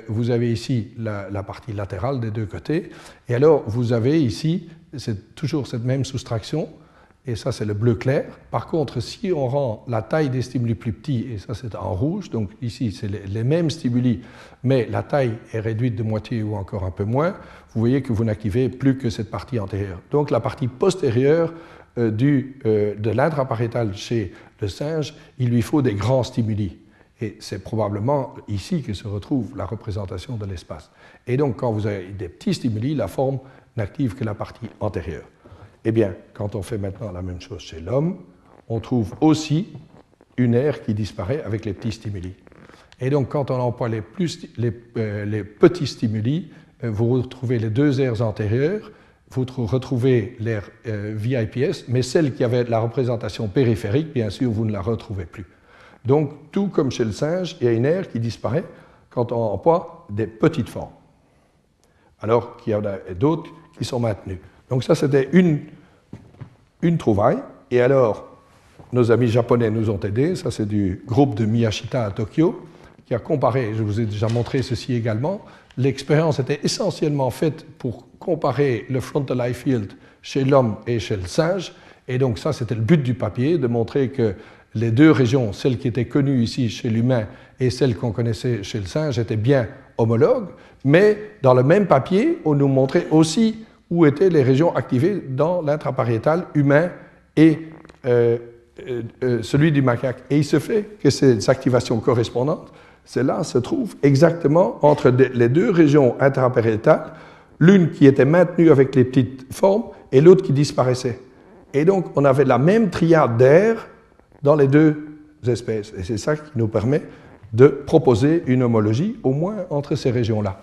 Vous avez ici la, partie latérale des deux côtés. Et alors, vous avez ici, c'est toujours cette même soustraction, et ça c'est le bleu clair. Par contre, si on rend la taille des stimuli plus petits, et ça c'est en rouge, donc ici c'est les, mêmes stimuli, mais la taille est réduite de moitié ou encore un peu moins, vous voyez que vous n'activez plus que cette partie antérieure. Donc la partie postérieure euh, du, euh, de l'intrapariétal chez le singe, il lui faut des grands stimuli. Et c'est probablement ici que se retrouve la représentation de l'espace. Et donc, quand vous avez des petits stimuli, la forme n'active que la partie antérieure. Eh bien, quand on fait maintenant la même chose chez l'homme, on trouve aussi une aire qui disparaît avec les petits stimuli. Et donc, quand on emploie les, euh, petits stimuli, vous retrouvez les deux aires antérieures vous retrouvez l'air euh, VIPS, mais celle qui avait la représentation périphérique, bien sûr, vous ne la retrouvez plus. Donc, tout comme chez le singe, il y a une aire qui disparaît quand on emploie des petites formes, alors qu'il y en a d'autres qui sont maintenues. Donc ça, c'était une, une trouvaille. Et alors, nos amis japonais nous ont aidés. Ça, c'est du groupe de Miyashita à Tokyo, qui a comparé, je vous ai déjà montré ceci également, l'expérience était essentiellement faite pour comparer le frontal eye field chez l'homme et chez le singe. Et donc ça, c'était le but du papier, de montrer que les deux régions, celles qui étaient connues ici chez l'humain et celles qu'on connaissait chez le singe, étaient bien homologues. Mais dans le même papier, on nous montrait aussi où étaient les régions activées dans l'intrapariétal humain et euh, euh, euh, celui du macaque. Et il se fait que ces activations correspondantes cela se trouve exactement entre les deux régions intrapariétales, l'une qui était maintenue avec les petites formes et l'autre qui disparaissait. Et donc, on avait la même triade d'air dans les deux espèces. Et c'est ça qui nous permet de proposer une homologie, au moins entre ces régions-là.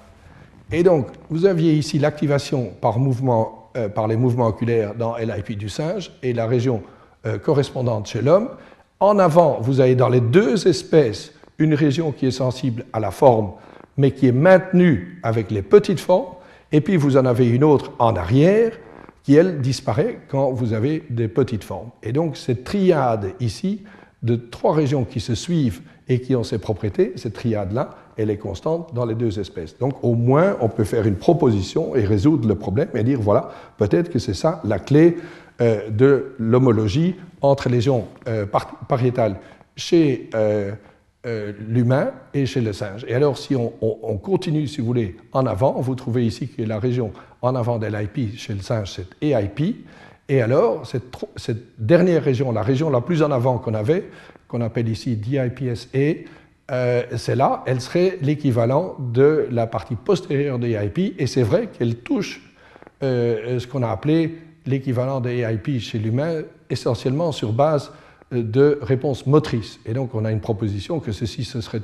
Et donc, vous aviez ici l'activation par, euh, les mouvements oculaires dans LIP du singe et la région euh, correspondante chez l'homme. En avant, vous avez dans les deux espèces une région qui est sensible à la forme, mais qui est maintenue avec les petites formes, et puis vous en avez une autre en arrière, qui, elle, disparaît quand vous avez des petites formes. Et donc cette triade ici, de trois régions qui se suivent et qui ont ces propriétés, cette triade-là, elle est constante dans les deux espèces. Donc au moins, on peut faire une proposition et résoudre le problème et dire, voilà, peut-être que c'est ça la clé euh, de l'homologie entre les régions euh, pariétales chez euh, euh, l'humain et chez le singe. Et alors, si on, continue, si vous voulez, en avant, vous trouvez ici que la région en avant de l'IP chez le singe, c'est EIP. Et alors, cette, dernière région, la région la plus en avant qu'on avait, qu'on appelle ici DIPSA, euh, celle-là, elle serait l'équivalent de la partie postérieure de EIP, et c'est vrai qu'elle touche euh, ce qu'on a appelé l'équivalent de EIP chez l'humain, essentiellement sur base de réponses motrices. Et donc, on a une proposition que ceci, ce serait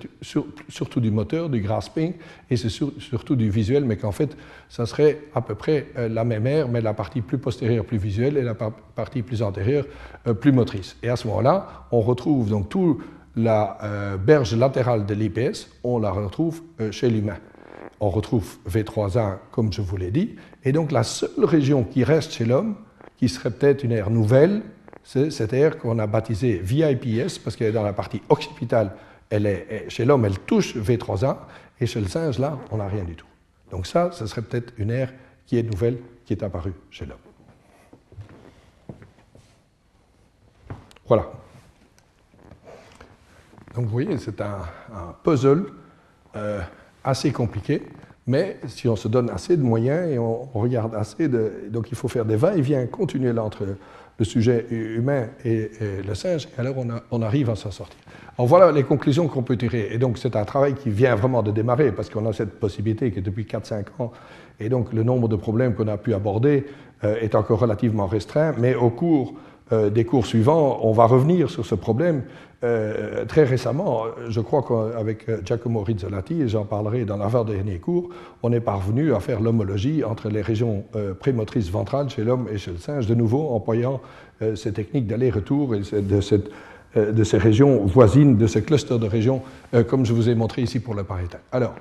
surtout du moteur, du grasping, et c'est surtout du visuel, mais qu'en fait, ça serait à peu près euh, la même aire, mais la partie plus postérieure plus visuelle et la partie plus antérieure euh, plus motrice. Et à ce moment-là, on retrouve donc toute la euh, berge latérale de l'IPS, on la retrouve chez l'humain. On retrouve V3A, comme je vous l'ai dit, et donc la seule région qui reste chez l'homme, qui serait peut-être une aire nouvelle, cette aire qu'on a baptisée VIPS, parce qu'elle est dans la partie occipitale. Elle est, chez l'homme, elle touche V3A, et chez le singe, là, on n'a rien du tout. Donc ça, ce serait peut-être une aire qui est nouvelle, qui est apparue chez l'homme. Voilà. Donc vous voyez, c'est un, puzzle euh, assez compliqué, mais si on se donne assez de moyens et on, regarde assez de... Donc il faut faire des va-et-vient continuels entre le sujet humain et, le singe, et alors on, arrive à s'en sortir. Alors voilà les conclusions qu'on peut tirer. Et donc c'est un travail qui vient vraiment de démarrer, parce qu'on a cette possibilité qui est depuis 4-5 ans, et donc le nombre de problèmes qu'on a pu aborder euh, est encore relativement restreint, mais au cours des cours suivants, on va revenir sur ce problème. Euh, très récemment, je crois qu'avec Giacomo Rizzolatti, et j'en parlerai dans l'avant-dernier cours, on est parvenu à faire l'homologie entre les régions euh, prémotrices ventrales chez l'homme et chez le singe, de nouveau employant ces techniques d'aller-retour et de, ces régions voisines, de ces clusters de régions, comme je vous ai montré ici pour le pariétal. Alors,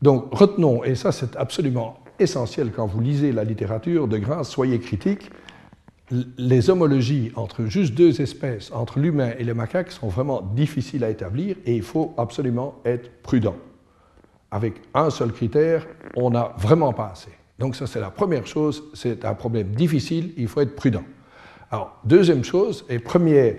donc retenons, et ça c'est absolument essentiel quand vous lisez la littérature, de grâce, soyez critiques les homologies entre juste deux espèces, entre l'humain et le macaque, sont vraiment difficiles à établir et il faut absolument être prudent. Avec un seul critère, on n'a vraiment pas assez. Donc ça, c'est la première chose, c'est un problème difficile, il faut être prudent. Alors, deuxième chose, et premier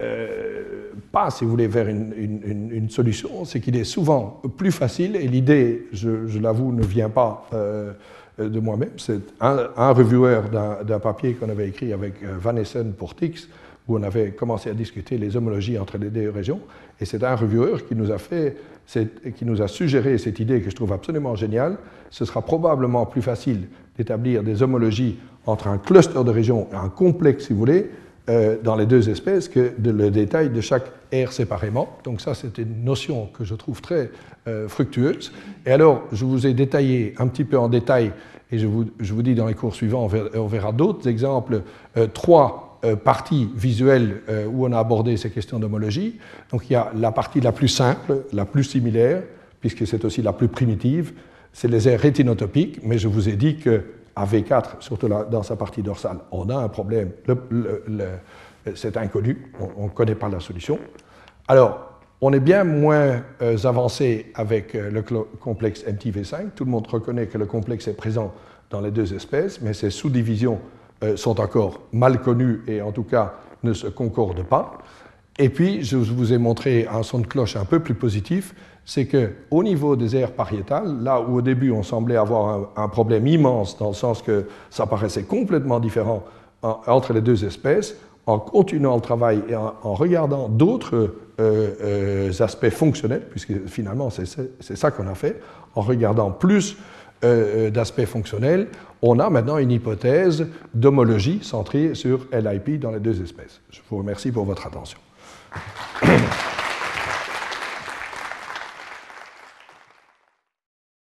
euh, pas, si vous voulez, vers une, solution, c'est qu'il est souvent plus facile, et l'idée, je, l'avoue, ne vient pas euh, de moi-même. C'est un, reviewer d'un papier qu'on avait écrit avec euh, Van Essen pour TIX, où on avait commencé à discuter les homologies entre les deux régions. Et c'est un reviewer qui nous a fait, qui nous a suggéré cette idée que je trouve absolument géniale. Ce sera probablement plus facile d'établir des homologies entre un cluster de régions un complexe, si vous voulez, euh, dans les deux espèces que le détail de chaque aire séparément. Donc ça, c'est une notion que je trouve très euh, fructueuse. Et alors, je vous ai détaillé un petit peu en détail, et je vous, je vous dis dans les cours suivants, on verra, d'autres exemples, euh, trois parties visuelles où on a abordé ces questions d'homologie. Donc il y a la partie la plus simple, la plus similaire, puisque c'est aussi la plus primitive, c'est les aires rétinotopiques, mais je vous ai dit que à V4, surtout dans sa partie dorsale, on a un problème. C'est inconnu, on ne connaît pas la solution. Alors, on est bien moins euh, avancé avec euh, le complexe MTV5. Tout le monde reconnaît que le complexe est présent dans les deux espèces, mais ces sous-divisions euh, sont encore mal connues et en tout cas ne se concordent pas. Et puis, je vous ai montré un son de cloche un peu plus positif, c'est qu'au niveau des aires pariétales, là où au début on semblait avoir un, problème immense, dans le sens que ça paraissait complètement différent entre les deux espèces, en continuant le travail et en, regardant d'autres euh, euh, aspects fonctionnels, puisque finalement c'est ça qu'on a fait, en regardant plus euh, d'aspects fonctionnels, on a maintenant une hypothèse d'homologie centrée sur LIP dans les deux espèces. Je vous remercie pour votre attention.